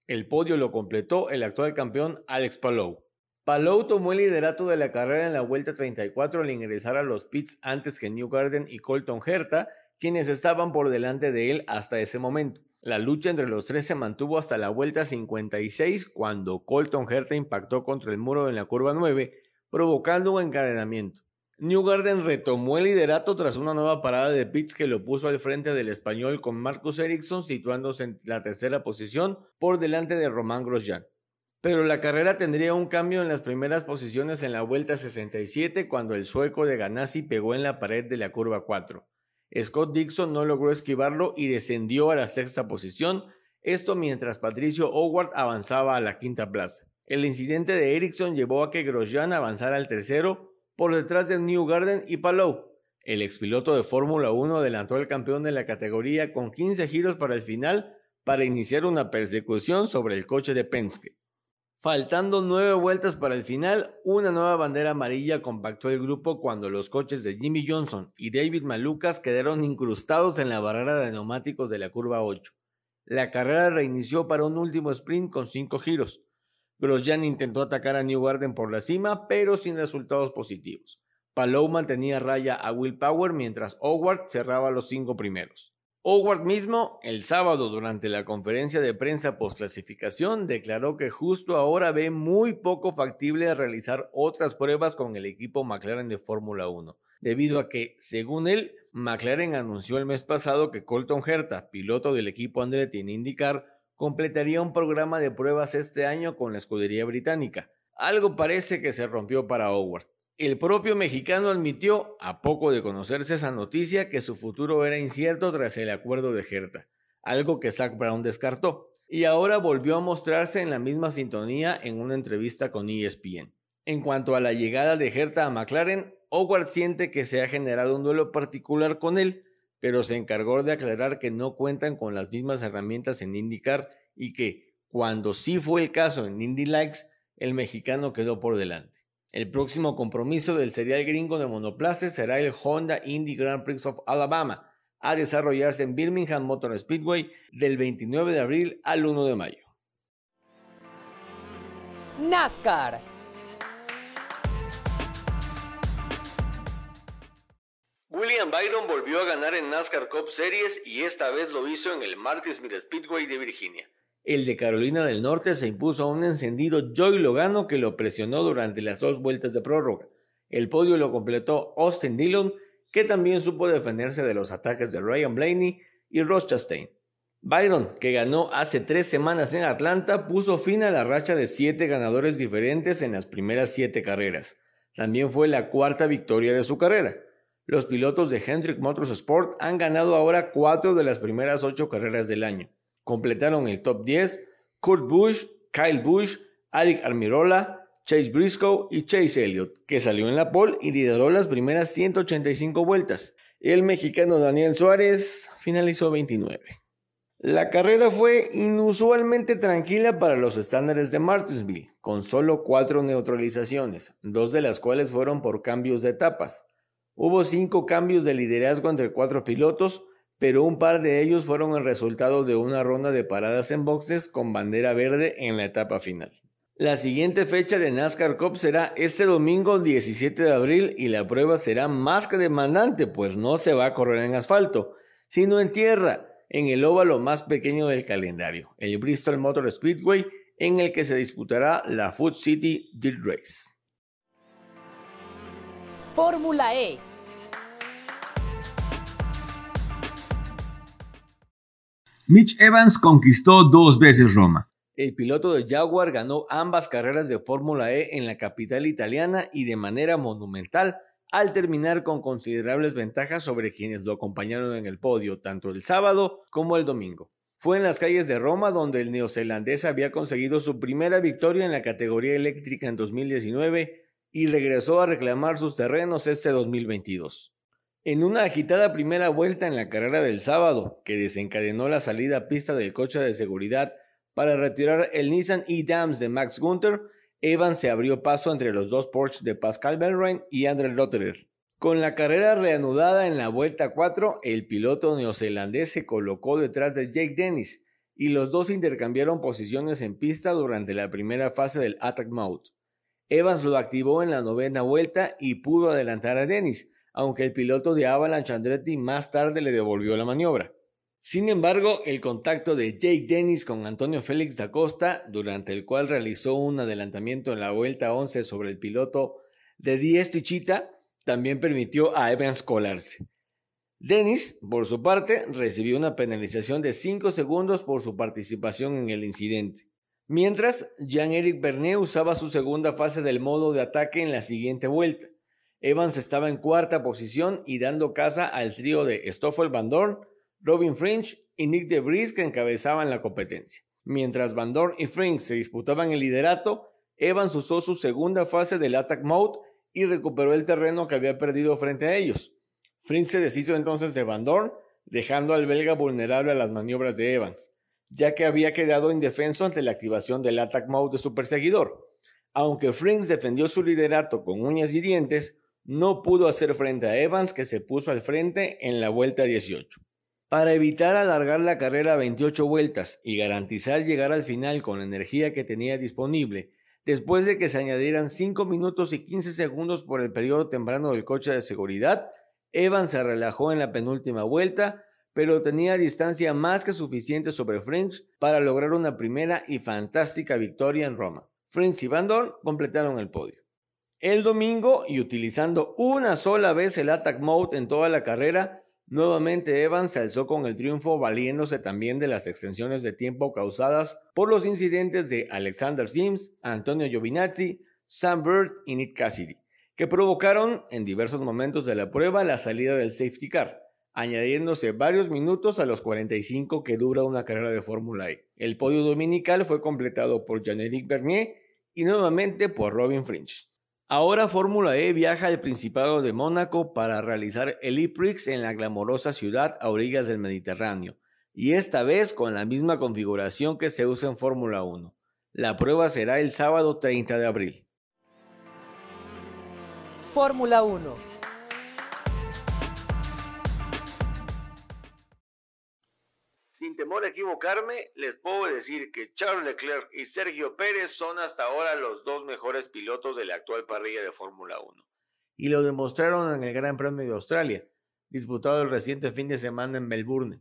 El podio lo completó el actual campeón Alex Palou. Palou tomó el liderato de la carrera en la vuelta 34 al ingresar a los pits antes que Newgarden y Colton Herta, quienes estaban por delante de él hasta ese momento. La lucha entre los tres se mantuvo hasta la vuelta 56 cuando Colton Herta impactó contra el muro en la curva 9, provocando un encadenamiento. Newgarden retomó el liderato tras una nueva parada de pits que lo puso al frente del español con Marcus Ericsson situándose en la tercera posición por delante de Román Grosjean. pero la carrera tendría un cambio en las primeras posiciones en la vuelta 67 cuando el sueco de Ganassi pegó en la pared de la curva 4. Scott Dixon no logró esquivarlo y descendió a la sexta posición, esto mientras Patricio Howard avanzaba a la quinta plaza. El incidente de Ericsson llevó a que Grosjean avanzara al tercero por detrás de Newgarden y Palou. El expiloto de Fórmula 1 adelantó al campeón de la categoría con 15 giros para el final para iniciar una persecución sobre el coche de Penske. Faltando nueve vueltas para el final, una nueva bandera amarilla compactó el grupo cuando los coches de Jimmy Johnson y David Malucas quedaron incrustados en la barrera de neumáticos de la curva 8. La carrera reinició para un último sprint con cinco giros. Grosjean intentó atacar a New Garden por la cima, pero sin resultados positivos. Palou mantenía raya a Will Power mientras Howard cerraba los cinco primeros. Howard mismo, el sábado durante la conferencia de prensa post-clasificación, declaró que justo ahora ve muy poco factible realizar otras pruebas con el equipo McLaren de Fórmula 1, debido a que, según él, McLaren anunció el mes pasado que Colton Herta, piloto del equipo Andretti en IndyCar, completaría un programa de pruebas este año con la escudería británica. Algo parece que se rompió para Howard. El propio mexicano admitió, a poco de conocerse esa noticia, que su futuro era incierto tras el acuerdo de Herta, algo que Zach Brown descartó, y ahora volvió a mostrarse en la misma sintonía en una entrevista con ESPN. En cuanto a la llegada de Herta a McLaren, Howard siente que se ha generado un duelo particular con él, pero se encargó de aclarar que no cuentan con las mismas herramientas en IndyCar y que, cuando sí fue el caso en Indy Likes, el mexicano quedó por delante. El próximo compromiso del serial gringo de monoplaces será el Honda Indy Grand Prix of Alabama, a desarrollarse en Birmingham Motor Speedway del 29 de abril al 1 de mayo. NASCAR. William Byron volvió a ganar en NASCAR Cup Series y esta vez lo hizo en el Martinsville Speedway de Virginia. El de Carolina del Norte se impuso a un encendido Joey Logano que lo presionó durante las dos vueltas de prórroga. El podio lo completó Austin Dillon, que también supo defenderse de los ataques de Ryan Blaney y Ross Chastain. Byron, que ganó hace tres semanas en Atlanta, puso fin a la racha de siete ganadores diferentes en las primeras siete carreras. También fue la cuarta victoria de su carrera. Los pilotos de Hendrick Motorsport han ganado ahora cuatro de las primeras ocho carreras del año. Completaron el top 10 Kurt Busch, Kyle Busch, Eric Almirola, Chase Briscoe y Chase Elliott, que salió en la pole y lideró las primeras 185 vueltas. El mexicano Daniel Suárez finalizó 29. La carrera fue inusualmente tranquila para los estándares de Martinsville, con solo cuatro neutralizaciones, dos de las cuales fueron por cambios de etapas. Hubo cinco cambios de liderazgo entre cuatro pilotos, pero un par de ellos fueron el resultado de una ronda de paradas en boxes con bandera verde en la etapa final. La siguiente fecha de NASCAR Cup será este domingo 17 de abril y la prueba será más que demandante, pues no se va a correr en asfalto, sino en tierra, en el óvalo más pequeño del calendario, el Bristol Motor Speedway, en el que se disputará la Food City Dirt Race. Fórmula E Mitch Evans conquistó dos veces Roma. El piloto de Jaguar ganó ambas carreras de Fórmula E en la capital italiana y de manera monumental al terminar con considerables ventajas sobre quienes lo acompañaron en el podio tanto el sábado como el domingo. Fue en las calles de Roma donde el neozelandés había conseguido su primera victoria en la categoría eléctrica en 2019 y regresó a reclamar sus terrenos este 2022. En una agitada primera vuelta en la carrera del sábado, que desencadenó la salida a pista del coche de seguridad para retirar el Nissan E-Dams de Max Gunther, Evans se abrió paso entre los dos Porsche de Pascal Belrain y André Lotterer. Con la carrera reanudada en la vuelta 4, el piloto neozelandés se colocó detrás de Jake Dennis y los dos intercambiaron posiciones en pista durante la primera fase del Attack Mode. Evans lo activó en la novena vuelta y pudo adelantar a Dennis, aunque el piloto de Avalanche Andretti más tarde le devolvió la maniobra. Sin embargo, el contacto de Jake Dennis con Antonio Félix da Costa, durante el cual realizó un adelantamiento en la vuelta 11 sobre el piloto de Diez Tichita, también permitió a Evans colarse. Dennis, por su parte, recibió una penalización de 5 segundos por su participación en el incidente. Mientras, Jean-Éric Bernier usaba su segunda fase del modo de ataque en la siguiente vuelta. Evans estaba en cuarta posición y dando caza al trío de Stoffel Van Dorn, Robin Fringe y Nick de Vries que encabezaban la competencia. Mientras Van Dorn y Fringe se disputaban el liderato, Evans usó su segunda fase del Attack Mode y recuperó el terreno que había perdido frente a ellos. Fringe se deshizo entonces de Van Dorn, dejando al belga vulnerable a las maniobras de Evans ya que había quedado indefenso ante la activación del attack mode de su perseguidor. Aunque Frings defendió su liderato con uñas y dientes, no pudo hacer frente a Evans que se puso al frente en la vuelta 18. Para evitar alargar la carrera a 28 vueltas y garantizar llegar al final con la energía que tenía disponible, después de que se añadieran 5 minutos y 15 segundos por el periodo temprano del coche de seguridad, Evans se relajó en la penúltima vuelta pero tenía distancia más que suficiente sobre French para lograr una primera y fantástica victoria en Roma. French y Van Dorn completaron el podio. El domingo, y utilizando una sola vez el Attack Mode en toda la carrera, nuevamente Evans se alzó con el triunfo valiéndose también de las extensiones de tiempo causadas por los incidentes de Alexander Sims, Antonio Giovinazzi, Sam Bird y Nick Cassidy, que provocaron en diversos momentos de la prueba la salida del safety car añadiéndose varios minutos a los 45 que dura una carrera de Fórmula E. El podio dominical fue completado por Jean-Éric Bernier y nuevamente por Robin Fringe. Ahora Fórmula E viaja al Principado de Mónaco para realizar el E-Prix en la glamorosa ciudad a orillas del Mediterráneo, y esta vez con la misma configuración que se usa en Fórmula 1. La prueba será el sábado 30 de abril. Fórmula 1 temor a equivocarme, les puedo decir que Charles Leclerc y Sergio Pérez son hasta ahora los dos mejores pilotos de la actual parrilla de Fórmula 1. Y lo demostraron en el Gran Premio de Australia, disputado el reciente fin de semana en Melbourne.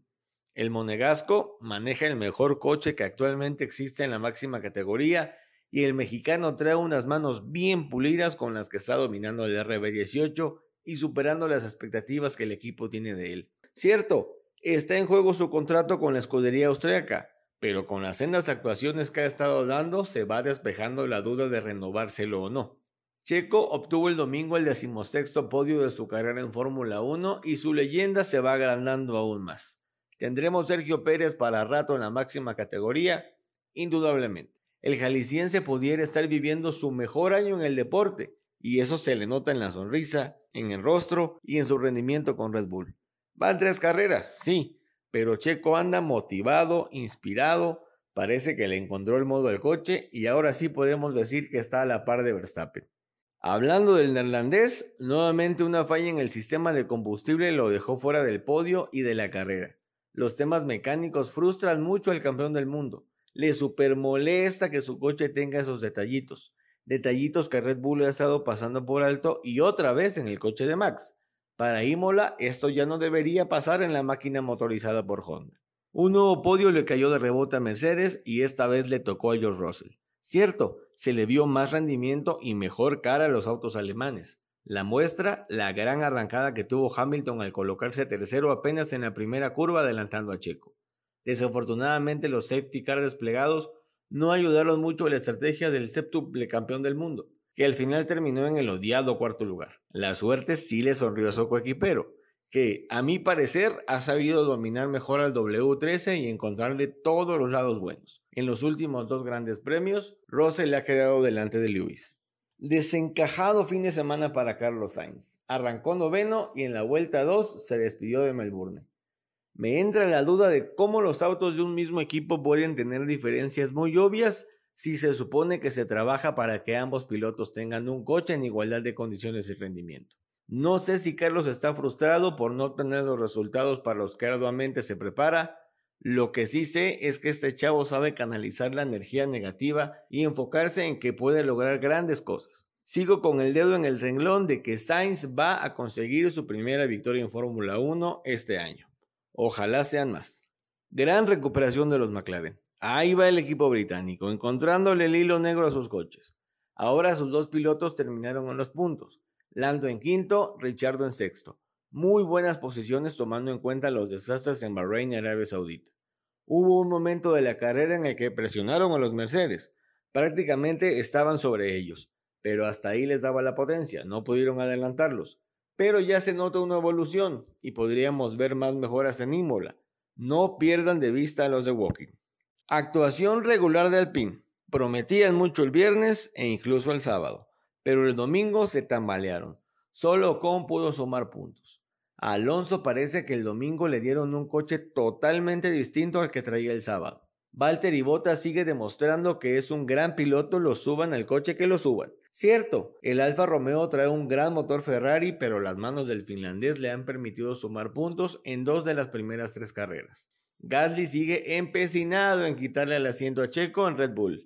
El monegasco maneja el mejor coche que actualmente existe en la máxima categoría y el mexicano trae unas manos bien pulidas con las que está dominando el RB18 y superando las expectativas que el equipo tiene de él. Cierto, Está en juego su contrato con la escudería austriaca, pero con las sendas actuaciones que ha estado dando se va despejando la duda de renovárselo o no. Checo obtuvo el domingo el decimosexto podio de su carrera en Fórmula 1 y su leyenda se va agrandando aún más. ¿Tendremos Sergio Pérez para rato en la máxima categoría? Indudablemente. El jalisciense pudiera estar viviendo su mejor año en el deporte, y eso se le nota en la sonrisa, en el rostro y en su rendimiento con Red Bull. Van tres carreras, sí, pero Checo anda motivado, inspirado, parece que le encontró el modo del coche y ahora sí podemos decir que está a la par de Verstappen. Hablando del neerlandés, nuevamente una falla en el sistema de combustible lo dejó fuera del podio y de la carrera. Los temas mecánicos frustran mucho al campeón del mundo. Le super molesta que su coche tenga esos detallitos. Detallitos que Red Bull ha estado pasando por alto y otra vez en el coche de Max. Para Imola, esto ya no debería pasar en la máquina motorizada por Honda. Un nuevo podio le cayó de rebote a Mercedes y esta vez le tocó a George Russell. Cierto, se le vio más rendimiento y mejor cara a los autos alemanes. La muestra, la gran arrancada que tuvo Hamilton al colocarse tercero apenas en la primera curva adelantando a Checo. Desafortunadamente los safety car desplegados no ayudaron mucho a la estrategia del séptuple campeón del mundo que al final terminó en el odiado cuarto lugar. La suerte sí le sonrió a su coequipero, que a mi parecer ha sabido dominar mejor al W13 y encontrarle todos los lados buenos. En los últimos dos grandes premios, Russell le ha quedado delante de Lewis. Desencajado fin de semana para Carlos Sainz. Arrancó noveno y en la vuelta 2 se despidió de Melbourne. Me entra la duda de cómo los autos de un mismo equipo pueden tener diferencias muy obvias si se supone que se trabaja para que ambos pilotos tengan un coche en igualdad de condiciones y rendimiento. No sé si Carlos está frustrado por no tener los resultados para los que arduamente se prepara. Lo que sí sé es que este chavo sabe canalizar la energía negativa y enfocarse en que puede lograr grandes cosas. Sigo con el dedo en el renglón de que Sainz va a conseguir su primera victoria en Fórmula 1 este año. Ojalá sean más. Gran recuperación de los McLaren. Ahí va el equipo británico, encontrándole el hilo negro a sus coches. Ahora sus dos pilotos terminaron en los puntos. Lando en quinto, Richardo en sexto. Muy buenas posiciones tomando en cuenta los desastres en Bahrein y Arabia Saudita. Hubo un momento de la carrera en el que presionaron a los Mercedes. Prácticamente estaban sobre ellos, pero hasta ahí les daba la potencia, no pudieron adelantarlos. Pero ya se nota una evolución y podríamos ver más mejoras en Imola. No pierdan de vista a los de Walking. Actuación regular de Alpine. Prometían mucho el viernes e incluso el sábado, pero el domingo se tambalearon. Solo Ocon pudo sumar puntos. A Alonso parece que el domingo le dieron un coche totalmente distinto al que traía el sábado. Valtteri Bottas sigue demostrando que es un gran piloto, lo suban al coche que lo suban. Cierto, el Alfa Romeo trae un gran motor Ferrari, pero las manos del finlandés le han permitido sumar puntos en dos de las primeras tres carreras. Gasly sigue empecinado en quitarle el asiento a Checo en Red Bull.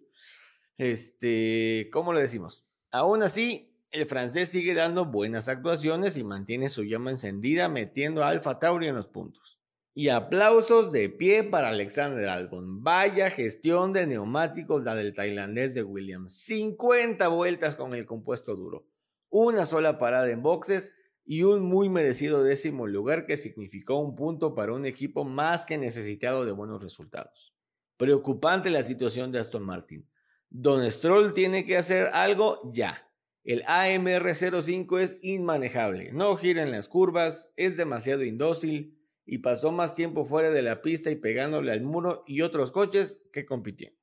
Este, ¿cómo le decimos? Aún así, el francés sigue dando buenas actuaciones y mantiene su llama encendida metiendo a Alfa Tauri en los puntos. Y aplausos de pie para Alexander Albon. Vaya gestión de neumáticos la del tailandés de Williams. 50 vueltas con el compuesto duro. Una sola parada en boxes y un muy merecido décimo lugar que significó un punto para un equipo más que necesitado de buenos resultados. Preocupante la situación de Aston Martin. Don Stroll tiene que hacer algo ya. El AMR05 es inmanejable, no gira en las curvas, es demasiado indócil y pasó más tiempo fuera de la pista y pegándole al muro y otros coches que compitiendo.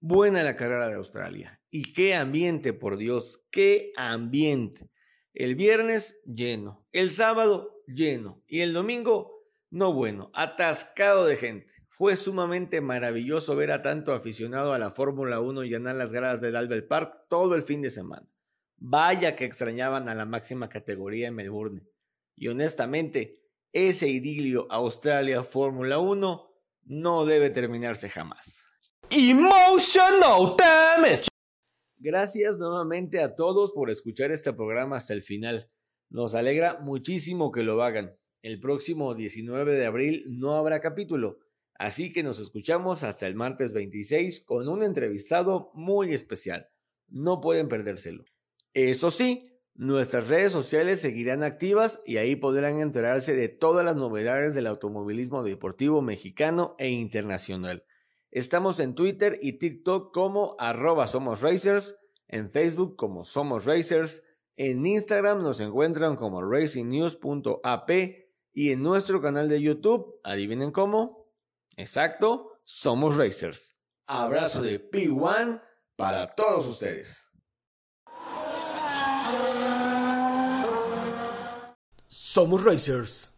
Buena la carrera de Australia. Y qué ambiente, por Dios, qué ambiente. El viernes lleno, el sábado lleno y el domingo no bueno, atascado de gente. Fue sumamente maravilloso ver a tanto aficionado a la Fórmula 1 llenar las gradas del Albert Park todo el fin de semana. Vaya que extrañaban a la máxima categoría en Melbourne. Y honestamente, ese idilio Australia Fórmula 1 no debe terminarse jamás. Emotional damage. Gracias nuevamente a todos por escuchar este programa hasta el final. Nos alegra muchísimo que lo hagan. El próximo 19 de abril no habrá capítulo, Así que nos escuchamos hasta el martes 26 con un entrevistado muy especial. No pueden perdérselo. Eso sí, nuestras redes sociales seguirán activas y ahí podrán enterarse de todas las novedades del automovilismo deportivo mexicano e internacional. Estamos en Twitter y TikTok como arroba Somos Racers, en Facebook como Somos Racers, en Instagram nos encuentran como racingnews.ap y en nuestro canal de YouTube, adivinen cómo, Exacto, somos Racers. Abrazo de P1 para todos ustedes. Somos Racers.